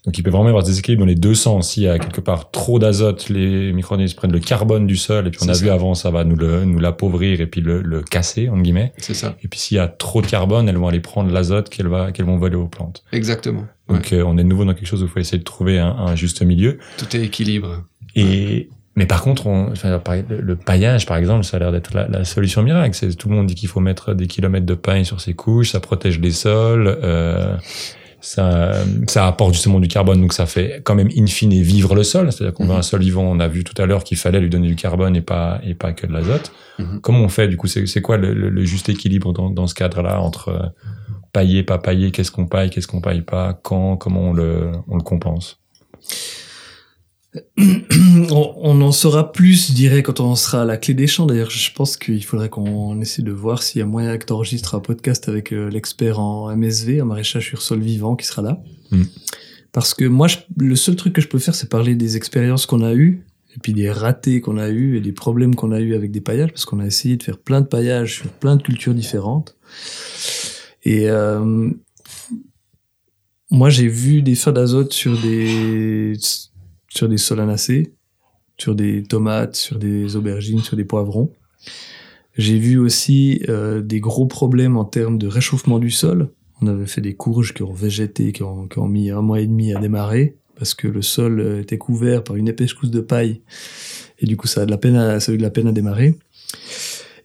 Donc il peut vraiment y avoir des équilibres dans les deux sens. S'il y a quelque part trop d'azote, les micro-organismes prennent le carbone du sol, et puis on a ça. vu avant, ça va nous le- nous l'appauvrir et puis le, le casser, entre guillemets. C'est ça. Et puis s'il y a trop de carbone, elles vont aller prendre l'azote qu'elles vont voler aux plantes. Exactement. Ouais. Donc euh, on est de nouveau dans quelque chose où il faut essayer de trouver un, un juste milieu. Tout est équilibre. Et mais par contre, on, enfin, par- le, le paillage, par exemple, ça a l'air d'être la, la solution miracle. C'est tout le monde dit qu'il faut mettre des kilomètres de paille sur ses couches, ça protège les sols, euh, ça, ça apporte justement du carbone, donc ça fait quand même in fine vivre le sol. C'est-à-dire qu'on veut Mhm. un sol vivant. On a vu tout à l'heure qu'il fallait lui donner du carbone et pas et pas que de l'azote. Mhm. Comment on fait du coup C'est c'est quoi le, le- le juste équilibre dans, dans ce cadre-là entre euh, pailler, pas pailler Qu'est-ce qu'on paille Qu'est-ce qu'on paille pas Quand Comment on le on le compense? On, on en saura plus, je dirais, quand on sera à la clé des champs. D'ailleurs, je pense qu'il faudrait qu'on essaie de voir s'il y a moyen que tu enregistres un podcast avec euh, l'expert en MSV, en maraîchage sur sol vivant, qui sera là. Mm. Parce que moi, je- le seul truc que je peux faire, c'est parler des expériences qu'on a eues, et puis des ratés qu'on a eus, et des problèmes qu'on a eus avec des paillages, parce qu'on a essayé de faire plein de paillages sur plein de cultures différentes. Et euh, moi, j'ai vu des fins d'azote sur des sur des solanacées, sur des tomates, sur des aubergines, sur des poivrons. J'ai vu aussi euh, des gros problèmes en termes de réchauffement du sol. On avait fait des courges qui ont végété, qui ont, mis un mois et demi à démarrer parce que le sol euh, était couvert par une épaisse couche de paille et du coup ça a de la peine à, eu de la peine à démarrer.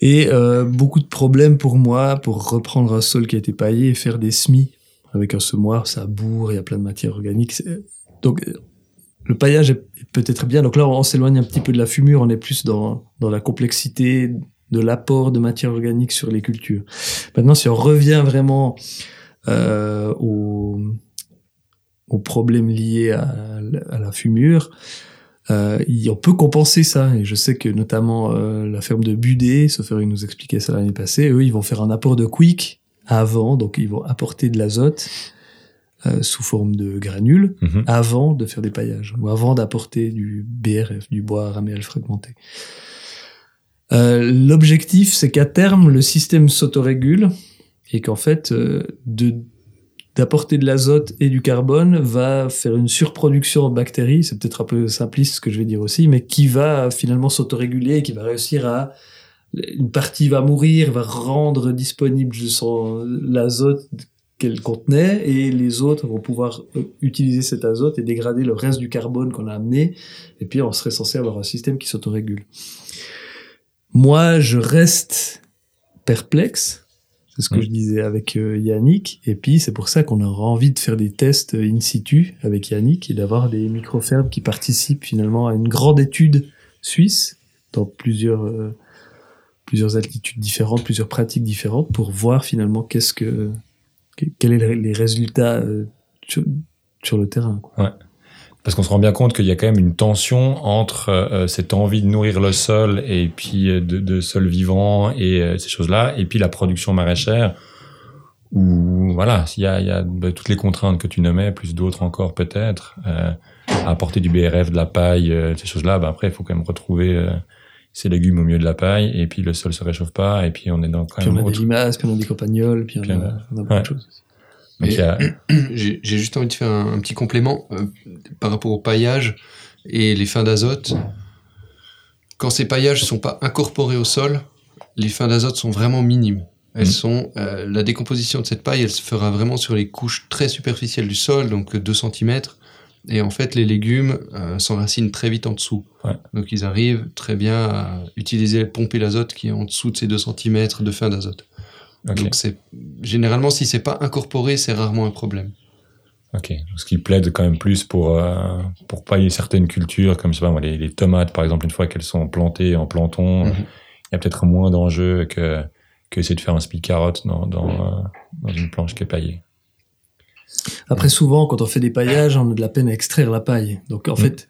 Et euh, beaucoup de problèmes pour moi pour reprendre un sol qui a été paillé et faire des semis avec un semoir, ça bourre, il y a plein de matière organique. Donc le paillage est peut-être bien. Donc là, on s'éloigne un petit peu de la fumure, on est plus dans, dans la complexité de l'apport de matière organique sur les cultures. Maintenant, si on revient vraiment euh, aux, problèmes liés à, la fumure, euh, on peut compenser ça. Et je sais que notamment euh, la ferme de Budé, il nous expliquait ça l'année passée, eux, ils vont faire un apport de quick avant, donc ils vont apporter de l'azote euh, sous forme de granules Mhm. avant de faire des paillages ou avant d'apporter du BRF, du bois raméal fragmenté. Euh, L'objectif, c'est qu'à terme, le système s'autorégule et qu'en fait, euh, de d'apporter de l'azote et du carbone va faire une surproduction en bactéries, c'est peut-être un peu simpliste ce que je vais dire aussi, mais qui va finalement s'autoréguler et qui va réussir à une partie va mourir, va rendre disponible son l'azote qu'elle contenait et les autres vont pouvoir euh, utiliser cet azote et dégrader le reste du carbone qu'on a amené et puis on serait censé avoir un système qui s'autorégule. Moi, je reste perplexe, c'est ce que je disais avec euh, Yannick et puis c'est pour ça qu'on aura envie de faire des tests in situ avec Yannick et d'avoir des microfermes qui participent finalement à une grande étude suisse dans plusieurs euh, plusieurs altitudes différentes, plusieurs pratiques différentes pour voir finalement qu'est-ce que que- quels sont les résultats euh, sur, le terrain. Parce qu'on se rend bien compte qu'il y a quand même une tension entre euh, cette envie de nourrir le sol et puis euh, de, sol vivant et euh, ces choses-là, et puis la production maraîchère, où voilà, il y a, bah, toutes les contraintes que tu nommais, plus d'autres encore peut-être, euh, à apporter du BRF, de la paille, euh, ces choses-là. Bah, après, il faut quand même retrouver ces légumes au milieu de la paille, et puis le sol se réchauffe pas, et puis on est dans quand Puis on même a des autre. limaces, puis on a des campagnols, puis on Puis a, on a- on a beaucoup ouais. de choses. A- J'ai juste envie de faire un, un petit complément euh, par rapport au paillage et les fins d'azote. Quand ces paillages sont pas incorporés au sol, les fins d'azote sont vraiment minimes. Elles Mhm. sont euh, la décomposition de cette paille, elle se fera vraiment sur les couches très superficielles du sol, donc 2 cm. Et en fait, les légumes euh, s'enracinent très vite en dessous. Ouais. Donc ils arrivent très bien à utiliser, pomper l'azote qui est en dessous de ces 2 cm de fin d'azote. Donc c'est généralement si c'est pas incorporé, c'est rarement un problème. Ok, ce qui plaide quand même plus pour euh, pour pailler certaines cultures, comme je sais pas moi, les, les tomates par exemple, une fois qu'elles sont plantées en planton, Mhm. il y a peut-être moins d'enjeux que que essayer de faire un split carotte dans dans, euh, dans une planche qui est paillée. Après, souvent, quand on fait des paillages, on a de la peine à extraire la paille. Donc, en Mm. fait,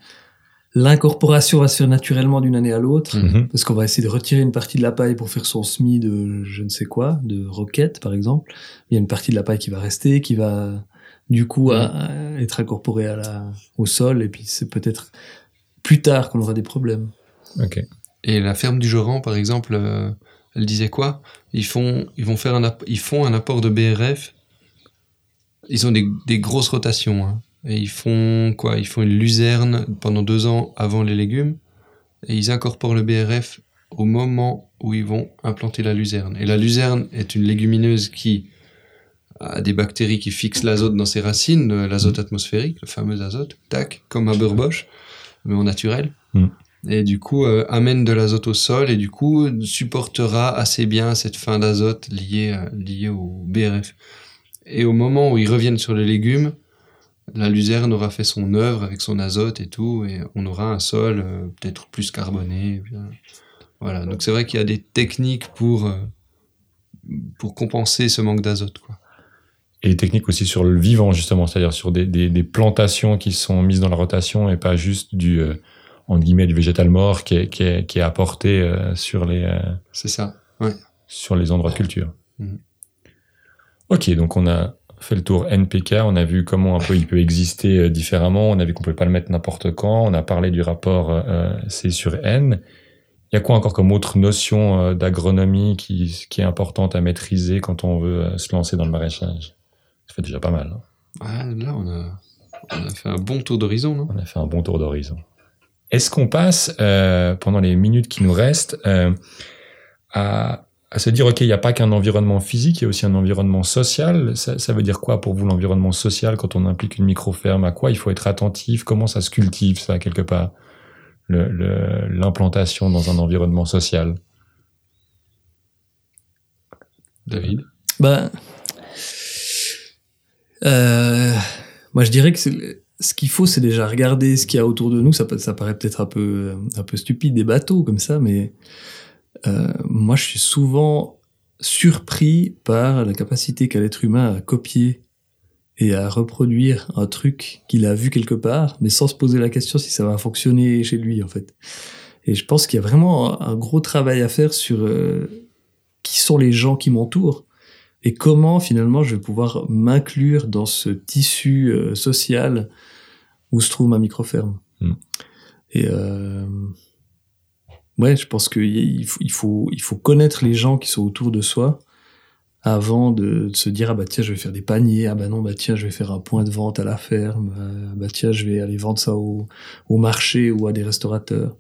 l'incorporation va se faire naturellement d'une année à l'autre. Mhm. Parce qu'on va essayer de retirer une partie de la paille pour faire son semis de je ne sais quoi, de roquette par exemple. Il y a une partie de la paille qui va rester, qui va du coup à- à être incorporée à la, au sol. Et puis c'est peut-être plus tard qu'on aura des problèmes. Ok. Et la ferme du Joran, par exemple, euh, elle disait quoi? Ils font, ils vont faire un, ils font un apport de BRF. Ils ont des, des grosses rotations. hein. Et ils font quoi? Ils font une luzerne pendant deux ans avant les légumes. Et ils incorporent le BRF au moment où ils vont implanter la luzerne. Et la luzerne est une légumineuse qui a des bactéries qui fixent l'azote dans ses racines, euh, l'azote atmosphérique, le fameux azote, tac, comme un beurre boche, mais au naturel. Et du coup, euh, amène de l'azote au sol et du coup, supportera assez bien cette fin d'azote liée, euh, liée au BRF. Et au moment où ils reviennent sur les légumes, la luzerne aura fait son œuvre avec son azote et tout, et on aura un sol euh, peut-être plus carboné. Voilà, donc c'est vrai qu'il y a des techniques pour, euh, pour compenser ce manque d'azote. quoi. et des techniques aussi sur le vivant justement, c'est-à-dire sur des, des, des, plantations qui sont mises dans la rotation et pas juste du euh, entre guillemets du végétal mort qui est, qui est, qui est apporté euh, sur les c'est ça ouais. sur les endroits de culture. Mhm. Ok, donc on a fait le tour NPK, on a vu comment un peu il peut exister euh, différemment, on a vu qu'on peut pas le mettre n'importe quand, on a parlé du rapport euh, C sur N. Il y a quoi encore comme autre notion euh, d'agronomie qui, qui est importante à maîtriser quand on veut euh, se lancer dans le maraîchage? Ça fait déjà pas mal. hein. Ah, là on a on a fait un bon tour d'horizon non? On a fait un bon tour d'horizon. Est-ce qu'on passe, euh, pendant les minutes qui nous restent, euh, à, à se dire, OK, il n'y a pas qu'un environnement physique, il y a aussi un environnement social. Ça, ça veut dire quoi pour vous l'environnement social quand on implique une micro-ferme? À quoi il faut être attentif? Comment ça se cultive, ça, quelque part le- le- L'implantation dans un environnement social? David? Ben, euh, moi je dirais que ce qu'il faut, c'est déjà regarder ce qu'il y a autour de nous. Ça, ça paraît peut-être un peu, un peu stupide, des bateaux comme ça, mais euh, moi je suis souvent surpris par la capacité qu'a l'être humain à copier et à reproduire un truc qu'il a vu quelque part, mais sans se poser la question si ça va fonctionner chez lui en fait. Et je pense qu'il y a vraiment un gros travail à faire sur euh, qui sont les gens qui m'entourent et comment finalement je vais pouvoir m'inclure dans ce tissu euh, social où se trouve ma micro-ferme. Mm. Et euh, ouais, je pense qu'il faut, connaître les gens qui sont autour de soi avant de, se dire ah bah tiens je vais faire des paniers. Ah bah non bah tiens je vais faire un point de vente à la ferme. Ah bah tiens je vais aller vendre ça au, marché ou à des restaurateurs.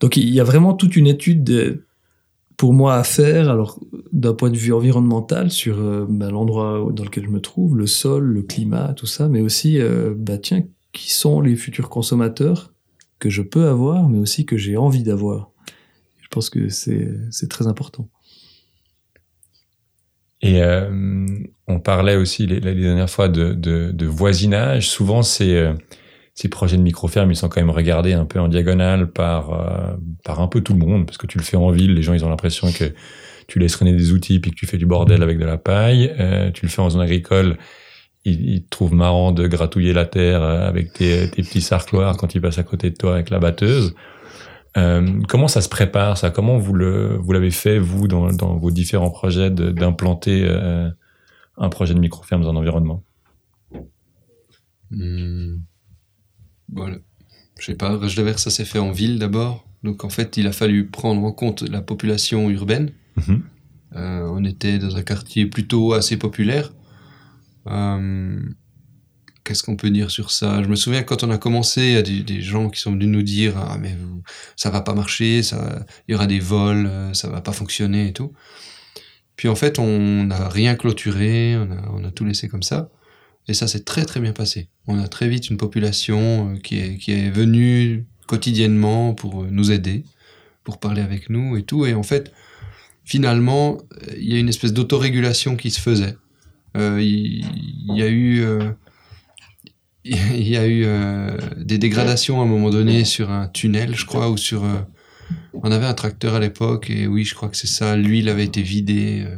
Donc il y a vraiment toute une étude de- pour moi à faire, alors d'un point de vue environnemental sur euh, bah, l'endroit dans lequel je me trouve, le sol, le climat, tout ça, mais aussi euh, bah tiens qui sont les futurs consommateurs que je peux avoir, mais aussi que j'ai envie d'avoir. Je pense que c'est très important. Et euh, on parlait aussi les, dernières fois de, de, voisinage. Souvent, ces, euh, ces projets de micro-ferme, ils sont quand même regardés un peu en diagonale par, euh, par un peu tout le monde, parce que tu le fais en ville, les gens ils ont l'impression que tu laisses traîner des outils puis que tu fais du bordel avec de la paille. Tu le fais en zone agricole, te trouvent marrant de gratouiller la terre euh, avec tes, tes petits sarcloirs quand ils passent à côté de toi avec la batteuse. Euh, comment ça se prépare ça? Comment vous le vous l'avez fait vous dans, dans vos différents projets d'implanter euh, un projet de micro-ferme dans un environnement? Hmm. Voilà. Je sais pas, Verre, ça s'est fait en ville d'abord. Donc en fait, il a fallu prendre en compte la population urbaine. Mhm. Euh, on était dans un quartier plutôt assez populaire. Euh, Qu'est-ce qu'on peut dire sur ça? Je me souviens quand on a commencé, il y a des, gens qui sont venus nous dire ah mais ça va pas marcher, ça, il y aura des vols, euh, ça va pas fonctionner et tout. Puis en fait, on n'a rien clôturé, on a, tout laissé comme ça. Et ça s'est très très bien passé. On a très vite une population euh, qui est, qui est venue quotidiennement pour nous aider, pour parler avec nous et tout. Et en fait, finalement, il y a une espèce d'autorégulation qui se faisait. Euh, Il y, a eu, euh, il y a eu euh, des dégradations à un moment donné sur un tunnel, je crois, ou sur. euh, on avait un tracteur à l'époque et oui, je crois que c'est ça. L'huile avait été vidée. euh,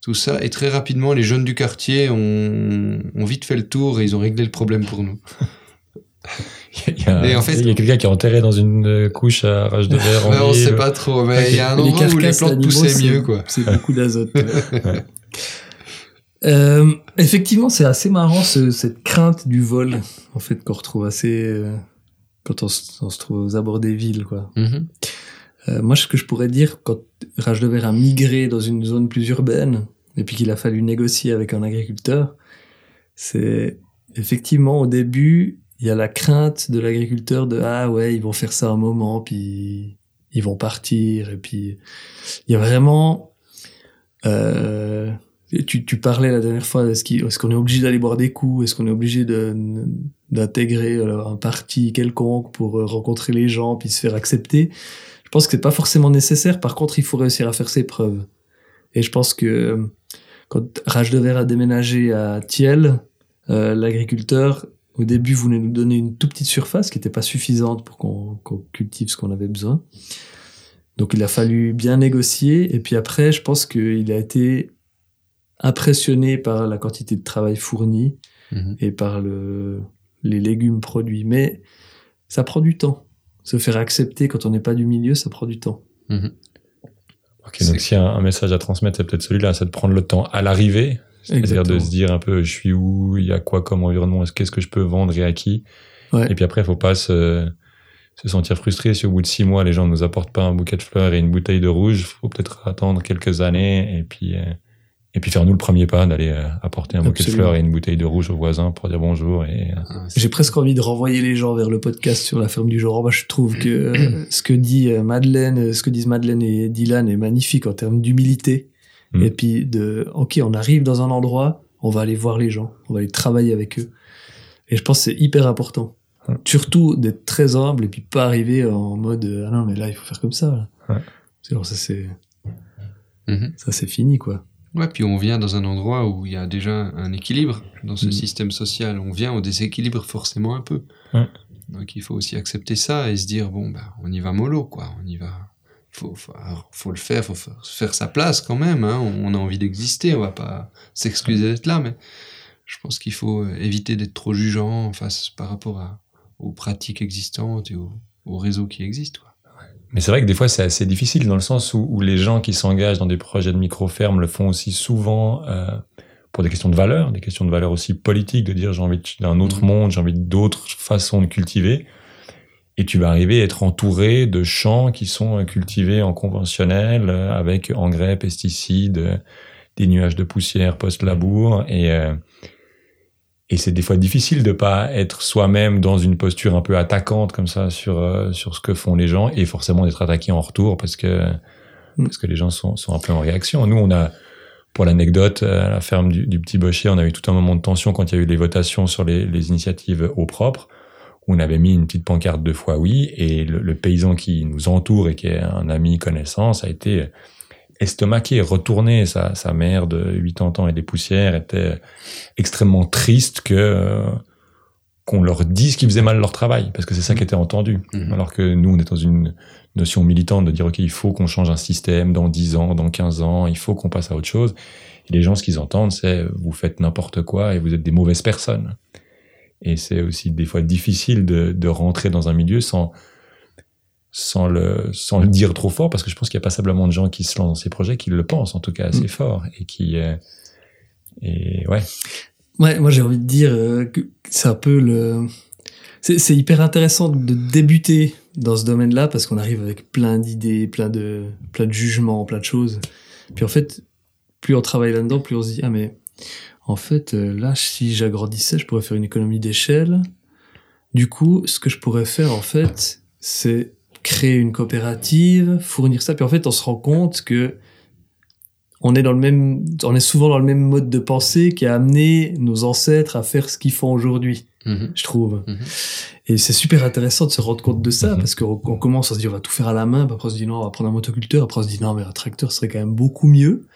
tout ça. Et très rapidement, les jeunes du quartier ont, ont vite fait le tour et ils ont réglé le problème pour nous. Il y a, Et en fait- il y a quelqu'un qui est enterré dans une couche à rage de verre en Ouais, on ville. sait pas trop, mais il y a un Les endroit où les plantes poussaient mieux, quoi. C'est beaucoup d'azote. Euh, effectivement, c'est assez marrant ce- cette crainte du vol, en fait, qu'on retrouve assez euh, quand on, se- on se trouve aux abords des villes, quoi. Mhm. Euh, moi, ce que je pourrais dire, quand Rage de Verre a migré dans une zone plus urbaine, et puis qu'il a fallu négocier avec un agriculteur, c'est effectivement au début, il y a la crainte de l'agriculteur de ah ouais, ils vont faire ça un moment, puis ils vont partir, et puis il y a vraiment. Euh, tu, tu parlais la dernière fois, est-ce qu'il- est-ce qu'on est obligé d'aller boire des coups? Est-ce qu'on est obligé d'intégrer euh, un parti quelconque pour euh, rencontrer les gens puis se faire accepter? Je pense que c'est pas forcément nécessaire. Par contre, il faut réussir à faire ses preuves. Et je pense que euh, quand Rage de Verre a déménagé à Thiel, l'agriculteur au début voulait nous donner une toute petite surface qui n'était pas suffisante pour qu'on qu'on cultive ce qu'on avait besoin. Donc il a fallu bien négocier. Et puis après, je pense qu'il a été impressionné par la quantité de travail fourni Mhm. et par le, les légumes produits. Mais ça prend du temps. Se faire accepter quand on n'est pas du milieu, ça prend du temps. Ok, donc s'il y a un, un message à transmettre, c'est peut-être celui-là, c'est de prendre le temps à l'arrivée, c'est-à-dire de se dire un peu je suis où, il y a quoi comme environnement, est-ce- qu'est-ce que je peux vendre et à qui. Ouais. Et puis après, il faut pas se, se sentir frustré si au bout de six mois, les gens ne nous apportent pas un bouquet de fleurs et une bouteille de rouge. faut peut-être attendre quelques années et puis, euh, et puis faire nous le premier pas d'aller euh, apporter un bouquet de fleurs et une bouteille de rouge au voisin pour dire bonjour. Et, euh, Ah, J'ai presque envie de renvoyer les gens vers le podcast sur la ferme du genre. Moi, je trouve que euh, ce que dit Madeleine, ce que disent Madeleine et Dylan est magnifique en termes d'humilité. Mm. Et puis de, ok, on arrive dans un endroit, on va aller voir les gens, on va aller travailler avec eux. Et je pense que c'est hyper important. Surtout d'être très humble et puis pas arriver en mode, ah non, mais là, il faut faire comme ça. là. Ouais. Sinon, ça c'est, Mhm. ça c'est fini, quoi. Ouais, puis on vient dans un endroit où il y a déjà un équilibre dans ce Mhm. système social. On vient au déséquilibre forcément un peu. Ouais. Donc il faut aussi accepter ça et se dire bon bah on y va mollo quoi, on y va. Faut, faut, faut le faire, faut faire, sa place quand même. Hein. On a envie d'exister, on va pas s'excuser d'être là, mais je pense qu'il faut euh, éviter d'être trop jugeant en face par rapport à, aux pratiques existantes et aux, aux réseaux qui existent. Mais c'est vrai que des fois, c'est assez difficile dans le sens où, où les gens qui s'engagent dans des projets de micro-fermes le font aussi souvent euh, pour des questions de valeur, des questions de valeur aussi politiques, de dire j'ai envie d'un autre Mhm. monde, j'ai envie d'autres façons de cultiver. Et tu vas arriver à être entouré de champs qui sont euh, cultivés en conventionnel, euh, avec engrais, pesticides, des nuages de poussière post-labour. Et, euh, et c'est des fois difficile de pas être soi-même dans une posture un peu attaquante comme ça sur euh, sur ce que font les gens et forcément d'être attaqué en retour parce que Mm. parce que les gens sont sont un peu en réaction. Nous on a pour l'anecdote euh, à la ferme du, du petit Bochet, on a eu tout un moment de tension quand il y a eu les votations sur les, les initiatives au propre où on avait mis une petite pancarte deux fois oui et le, le paysan qui nous entoure et qui est un ami connaissance a été estomaqué, retourné. Sa, sa mère de 80 ans et des poussières était extrêmement triste que euh, qu'on leur dise qu'ils faisaient mal leur travail, parce que c'est ça qui était entendu. Mhm. Alors que nous, on est dans une notion militante de dire, OK, il faut qu'on change un système dans 10 ans, dans 15 ans, il faut qu'on passe à autre chose. Et les gens, ce qu'ils entendent, c'est vous faites n'importe quoi et vous êtes des mauvaises personnes. Et c'est aussi des fois difficile de, de rentrer dans un milieu sans, sans le, sans le dire trop fort, parce que je pense qu'il y a passablement de gens qui se lancent dans ces projets, qui le pensent en tout cas assez Mm. fort, et qui, euh, et ouais, Ouais, moi j'ai envie de dire euh, que c'est un peu le. C'est c'est hyper intéressant de débuter dans ce domaine-là parce qu'on arrive avec plein d'idées, plein de, plein de jugements, plein de choses. Puis en fait, plus on travaille là-dedans, plus on se dit ah mais en fait euh, là si j'agrandissais, je pourrais faire une économie d'échelle. Du coup, ce que je pourrais faire en fait, c'est créer une coopérative, fournir ça. Puis en fait, on se rend compte que on est dans le même, on est souvent dans le même mode de pensée qui a amené nos ancêtres à faire ce qu'ils font aujourd'hui, Mhm. je trouve. Mhm. Et c'est super intéressant de se rendre compte de ça Mhm. parce qu'on on commence à se dire on va tout faire à la main, puis après on se dit non, on va prendre un motoculteur, après on se dit non, mais un tracteur serait quand même beaucoup mieux.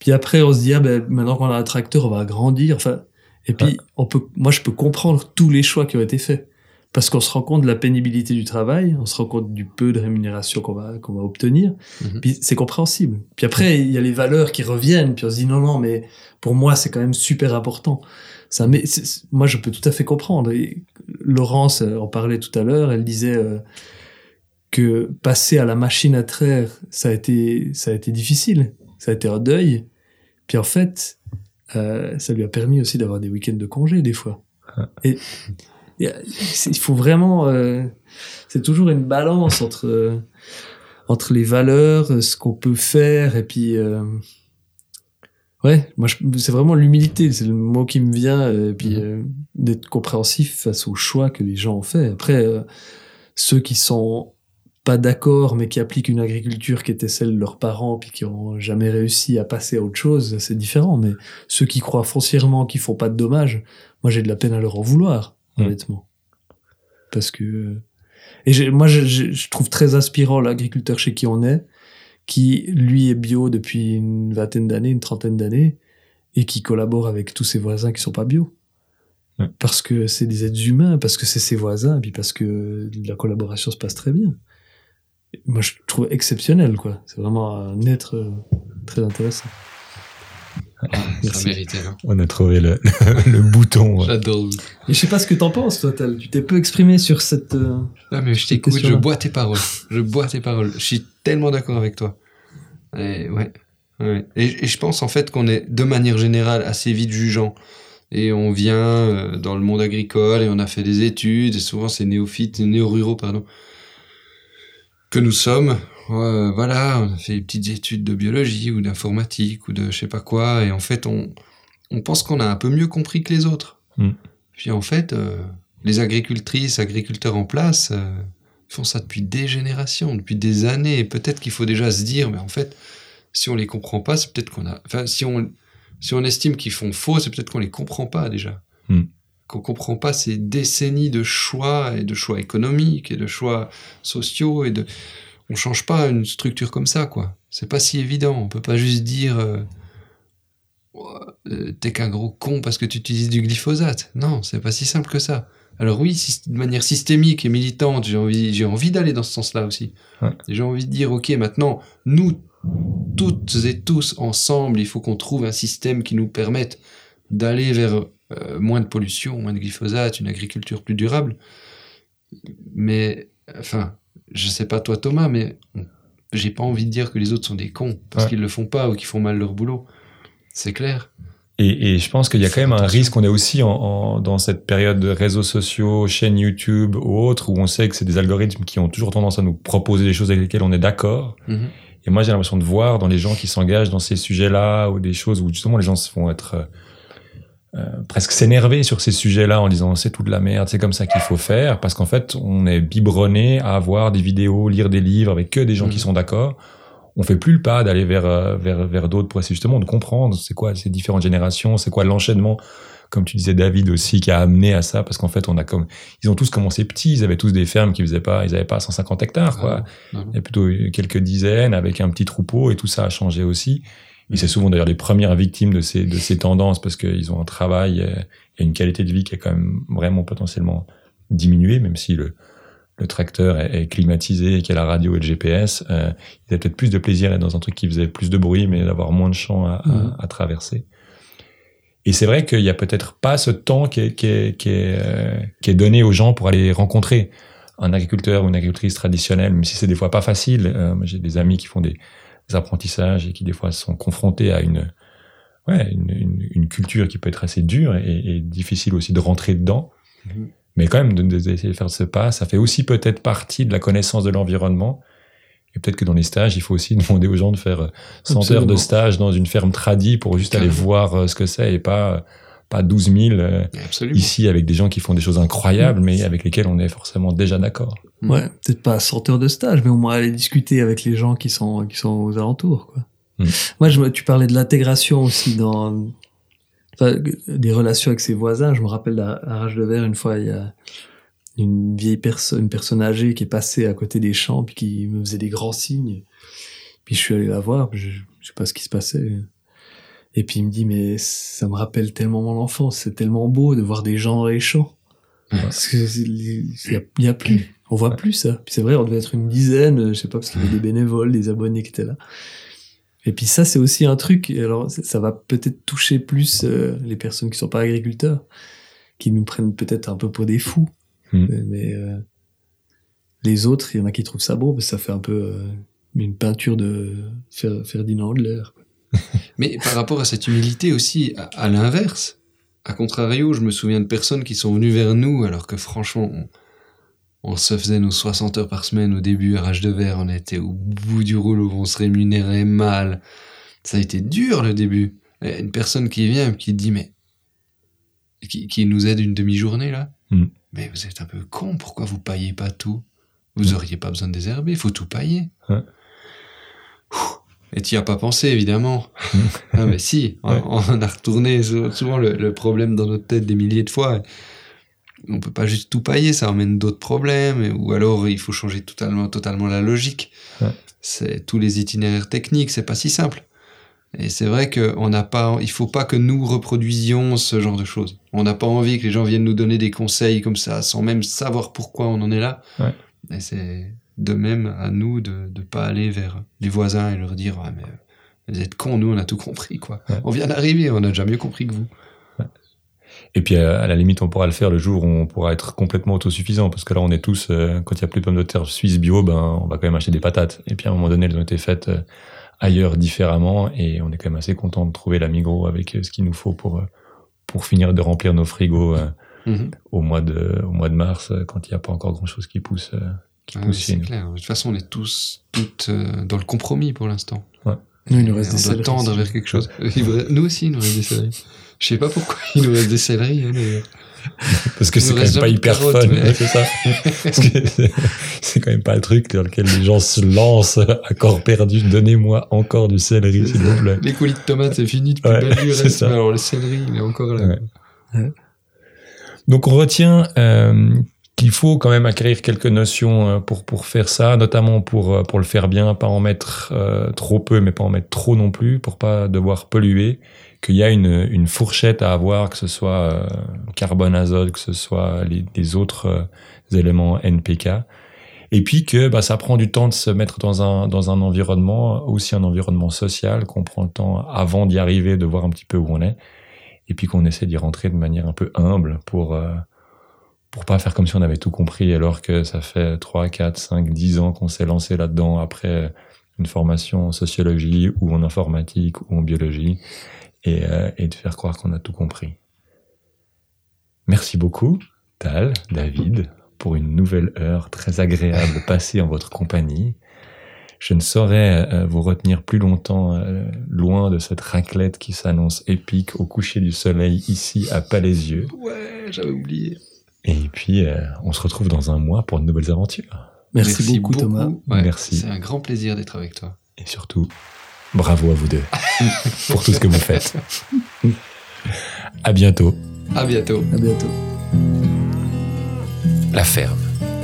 Puis après on se dit ah ben maintenant qu'on a un tracteur, on va agrandir. Enfin, et puis on peut, moi je peux comprendre tous les choix qui ont été faits parce qu'on se rend compte de la pénibilité du travail, on se rend compte du peu de rémunération qu'on va qu'on va obtenir. Mhm. Puis c'est compréhensible. Puis après, il y a les valeurs qui reviennent, puis on se dit non, non, mais pour moi, c'est quand même super important. Ça, mais moi, je peux tout à fait comprendre. Et Laurence euh, en parlait tout à l'heure, elle disait euh, que passer à la machine à traire, ça a été, ça a été difficile, ça a été un deuil. Puis en fait, euh, ça lui a permis aussi d'avoir des week-ends de congé des fois. Et, et, il faut vraiment, euh, c'est toujours une balance entre euh, entre les valeurs, euh, ce qu'on peut faire, et puis euh, ouais, moi c'est vraiment l'humilité, c'est le mot qui me vient, et puis Mhm. d'être compréhensif face aux choix que les gens ont fait. Après, ceux qui sont pas d'accord, mais qui appliquent une agriculture qui était celle de leurs parents, puis qui ont jamais réussi à passer à autre chose, c'est différent. Mais ceux qui croient foncièrement qu'ils font pas de dommages, moi j'ai de la peine à leur en vouloir, Mm. honnêtement. Parce que et j'ai- moi je, je- je trouve très inspirant l'agriculteur chez qui on est, qui lui est bio depuis une vingtaine d'années, une trentaine d'années, et qui collabore avec tous ses voisins qui sont pas bio. Ouais. Parce que c'est des êtres humains, parce que c'est ses voisins, et puis parce que la collaboration se passe très bien. Moi, je trouve exceptionnel, quoi. C'est vraiment un être euh, très intéressant. Ça méritait, hein. On a trouvé le, le bouton. ouais. J'adore. Et je sais pas ce que t'en penses, toi, Tal. Tu t'es peu exprimé sur cette. euh, Non, mais je t'écoute, je bois tes paroles. Je bois tes paroles. Je suis tellement d'accord avec toi. Et, ouais. ouais. Et, et je pense en fait qu'on est de manière générale assez vite jugeant. Et on vient euh, dans le monde agricole et on a fait des études, et souvent c'est néophytes, néo-ruraux, pardon, que nous sommes. Ouais, voilà, on a fait des petites études de biologie ou d'informatique ou de je sais pas quoi, et en fait on, on pense qu'on a un peu mieux compris que les autres. Mm. Puis en fait, euh, les agricultrices, agriculteurs en place euh, font ça depuis des générations, depuis des années, et peut-être qu'il faut déjà se dire, mais en fait, si on les comprend pas, c'est peut-être qu'on a... Enfin, si on, si on estime qu'ils font faux, c'est peut-être qu'on les comprend pas déjà. Mm. Qu'on comprend pas ces décennies de choix, et de choix économiques, et de choix sociaux, et de... On change pas une structure comme ça, quoi. C'est pas si évident. On peut pas juste dire... euh, euh, t'es qu'un gros con parce que tu utilises du glyphosate. Non, c'est pas si simple que ça. Alors oui, de manière systémique et militante, j'ai envie, j'ai envie d'aller dans ce sens-là aussi. Ouais. J'ai envie de dire, ok, maintenant, nous, toutes et tous ensemble, il faut qu'on trouve un système qui nous permette d'aller vers euh, moins de pollution, moins de glyphosate, une agriculture plus durable. Mais, enfin, je sais pas toi Thomas, mais j'ai pas envie de dire que les autres sont des cons parce Ouais. qu'ils le font pas ou qu'ils font mal leur boulot. C'est clair. Et, et je pense qu'il y a quand même un risque. On est aussi en, en- dans cette période de réseaux sociaux, chaînes YouTube ou autres, où on sait que c'est des algorithmes qui ont toujours tendance à nous proposer des choses avec lesquelles on est d'accord. Mhm. Et moi, j'ai l'impression de voir dans les gens qui s'engagent dans ces sujets-là ou des choses où justement les gens se font être euh, presque s'énerver sur ces sujets-là en disant c'est tout de la merde, c'est comme ça qu'il faut faire, parce qu'en fait, on est biberonné à voir des vidéos, lire des livres avec que des gens qui Mhm. sont d'accord. On fait plus le pas d'aller vers euh, vers vers d'autres pour essayer justement de comprendre c'est quoi ces différentes générations, c'est quoi l'enchaînement comme tu disais David aussi qui a amené à ça parce qu'en fait on a comme ils ont tous commencé petits ils avaient tous des fermes qui faisaient pas ils avaient pas 150 hectares quoi Ah, non. il y a plutôt quelques dizaines avec un petit troupeau et tout ça a changé aussi. Et c'est souvent d'ailleurs les premières victimes de ces, de ces tendances parce qu'ils ont un travail et une qualité de vie qui est quand même vraiment potentiellement diminuée, même si le, le tracteur est, est climatisé et qu'il y a la radio et le GPS. Euh, ils avaient peut-être plus de plaisir à être dans un truc qui faisait plus de bruit, mais d'avoir moins de champs à, à- à traverser. Et c'est vrai qu'il y a peut-être pas ce temps qui est, qui est, qui est, euh, qui est donné aux gens pour aller rencontrer un agriculteur ou une agricultrice traditionnelle, même si c'est des fois pas facile. Euh, j'ai des amis qui font des, des apprentissages et qui des fois sont confrontés à une, ouais, une, une, une culture qui peut être assez dure et, et difficile aussi de rentrer dedans. Mhm. Mais quand même, de- de- d'essayer de faire ce pas, ça fait aussi peut-être partie de la connaissance de l'environnement. Et peut-être que dans les stages, il faut aussi demander aux gens de faire euh, 100 heures Absolument. de stage dans une ferme tradie pour juste aller voir euh, ce que c'est et pas, euh, pas 12 000 euh, Absolument. ici avec des gens qui font des choses incroyables, mais avec lesquels on est forcément déjà d'accord. Mm. Ouais, peut-être pas 100 heures de stage, mais au moins aller discuter avec les gens qui sont, qui sont aux alentours, quoi. Mm. Moi, je, tu parlais de l'intégration aussi dans, enfin, des relations avec ses voisins. Je me rappelle à, à Rage de Verre, une fois, il y a une vieille personne, une personne âgée qui est passée à côté des champs, puis qui me faisait des grands signes. Puis je suis allé la voir, puis je, je sais pas ce qui se passait. Et puis il me dit, mais ça me rappelle tellement mon enfance, c'est tellement beau de voir des gens dans les champs. Parce que il y a, plus, on voit plus ça. Puis c'est vrai, on devait être une dizaine, je sais pas, parce qu'il y avait des bénévoles, des abonnés qui étaient là. Et puis ça, c'est aussi un truc, alors ça- va peut-être toucher plus euh, les personnes qui sont pas agriculteurs, qui nous prennent peut-être un peu pour des fous. Mm. Mais, euh, les autres, il y en a qui trouvent ça beau, parce que ça fait un peu euh, une peinture de Fer- Ferdinand Adler. quoi. Mais par rapport à cette humilité aussi, à, à l'inverse, à contrario, je me souviens de personnes qui sont venues vers nous alors que franchement, on, on se faisait nos 60 heures par semaine au début à rage de verre, on était au bout du rouleau, on se rémunérait mal. Ça a été dur le début. Une personne qui vient et qui dit mais qui, qui nous aide une demi-journée là. Mm. Mais vous êtes un peu con, pourquoi vous paillez pas tout? Vous auriez pas besoin de désherber, il faut tout pailler. Ouais. Et tu y as pas pensé évidemment. Mm. ah mais si, on- Ouais. on, a retourné sou- souvent le, le problème dans notre tête des milliers de fois. On peut pas juste tout pailler, ça emmène d'autres problèmes, ou alors il faut changer totalement, totalement la logique. Ouais. C'est tous les itinéraires techniques, c'est pas si simple. Et c'est vrai qu'on n'a pas, il faut pas que nous reproduisions ce genre de choses. On n'a pas envie que les gens viennent nous donner des conseils comme ça, sans même savoir pourquoi on en est là. Ouais. Et c'est de même à nous de ne pas aller vers les voisins et leur dire, ah, mais euh, Vous êtes cons, nous, on a tout compris, quoi. Ouais. On vient d'arriver, on a déjà mieux compris que vous. Et puis euh, à la limite, on pourra le faire le jour où on pourra être complètement autosuffisant, parce que là, on est tous, euh, quand il y a plus de pommes de terre suisse bio, ben on va quand même acheter des patates. Et puis à un moment donné, elles ont été faites euh, ailleurs différemment, et on est quand même assez content de trouver la Migros avec euh, ce qu'il nous faut pour pour finir de remplir nos frigos Mhm. au mois de au mois de mars, quand il n'y a pas encore grand chose qui pousse qui Ah, c'est clair. De toute façon, on est tous toutes euh, dans le compromis pour l'instant. Nous, il nous reste on des doit céleris. tendre vers quelque chose. Nous aussi, il nous reste des céleris. Je sais pas pourquoi il nous reste des céleris. hein. Parce que c'est quand reste même pas hyper carottes, fun, mais- c'est ça. Parce que c'est- quand même pas le truc dans lequel les gens se lancent à corps perdu. Donnez-moi encore du céleri, s'il vous plaît. Les coulis de tomates, c'est fini depuis Ouais, ça. mais Alors, le céleri, il est encore là. Ouais. Donc on retient euh, qu'il faut quand même acquérir quelques notions euh, pour pour faire ça, notamment pour euh, pour le faire bien, pas en mettre euh, trop peu, mais pas en mettre trop non plus, pour pas devoir polluer. Qu'il y a une une fourchette à avoir, que ce soit euh, carbone, azote, que ce soit les, les autres euh, éléments NPK. Et puis que bah, ça prend du temps de se mettre dans un dans un environnement, aussi un environnement social, qu'on prend le temps avant d'y arriver, de voir un petit peu où on est et puis qu'on essaie d'y rentrer de manière un peu humble pour pour pas faire comme si on avait tout compris alors que ça fait 3, 4, 5, 10 ans qu'on s'est lancé là-dedans après une formation en sociologie ou en informatique ou en biologie et, euh, et de faire croire qu'on a tout compris. Merci beaucoup, Tal, David, pour une nouvelle heure très agréable passée en votre compagnie. Je ne saurais euh, vous retenir plus longtemps euh, loin de cette raclette qui s'annonce épique au coucher du soleil ici à Palaisieux. Ouais, j'avais oublié. Et puis, euh, on se retrouve dans un mois pour de nouvelles aventures. Merci, beaucoup, Thomas. Ouais, Merci. C'est un grand plaisir d'être avec toi. Et surtout, bravo à vous deux pour tout ce que vous faites. À bientôt. À bientôt. À bientôt. La ferme,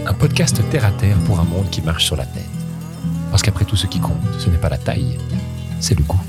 un podcast terre à terre pour un monde qui marche sur la tête. Parce qu'après tout, ce qui compte, ce n'est pas la taille, c'est le goût.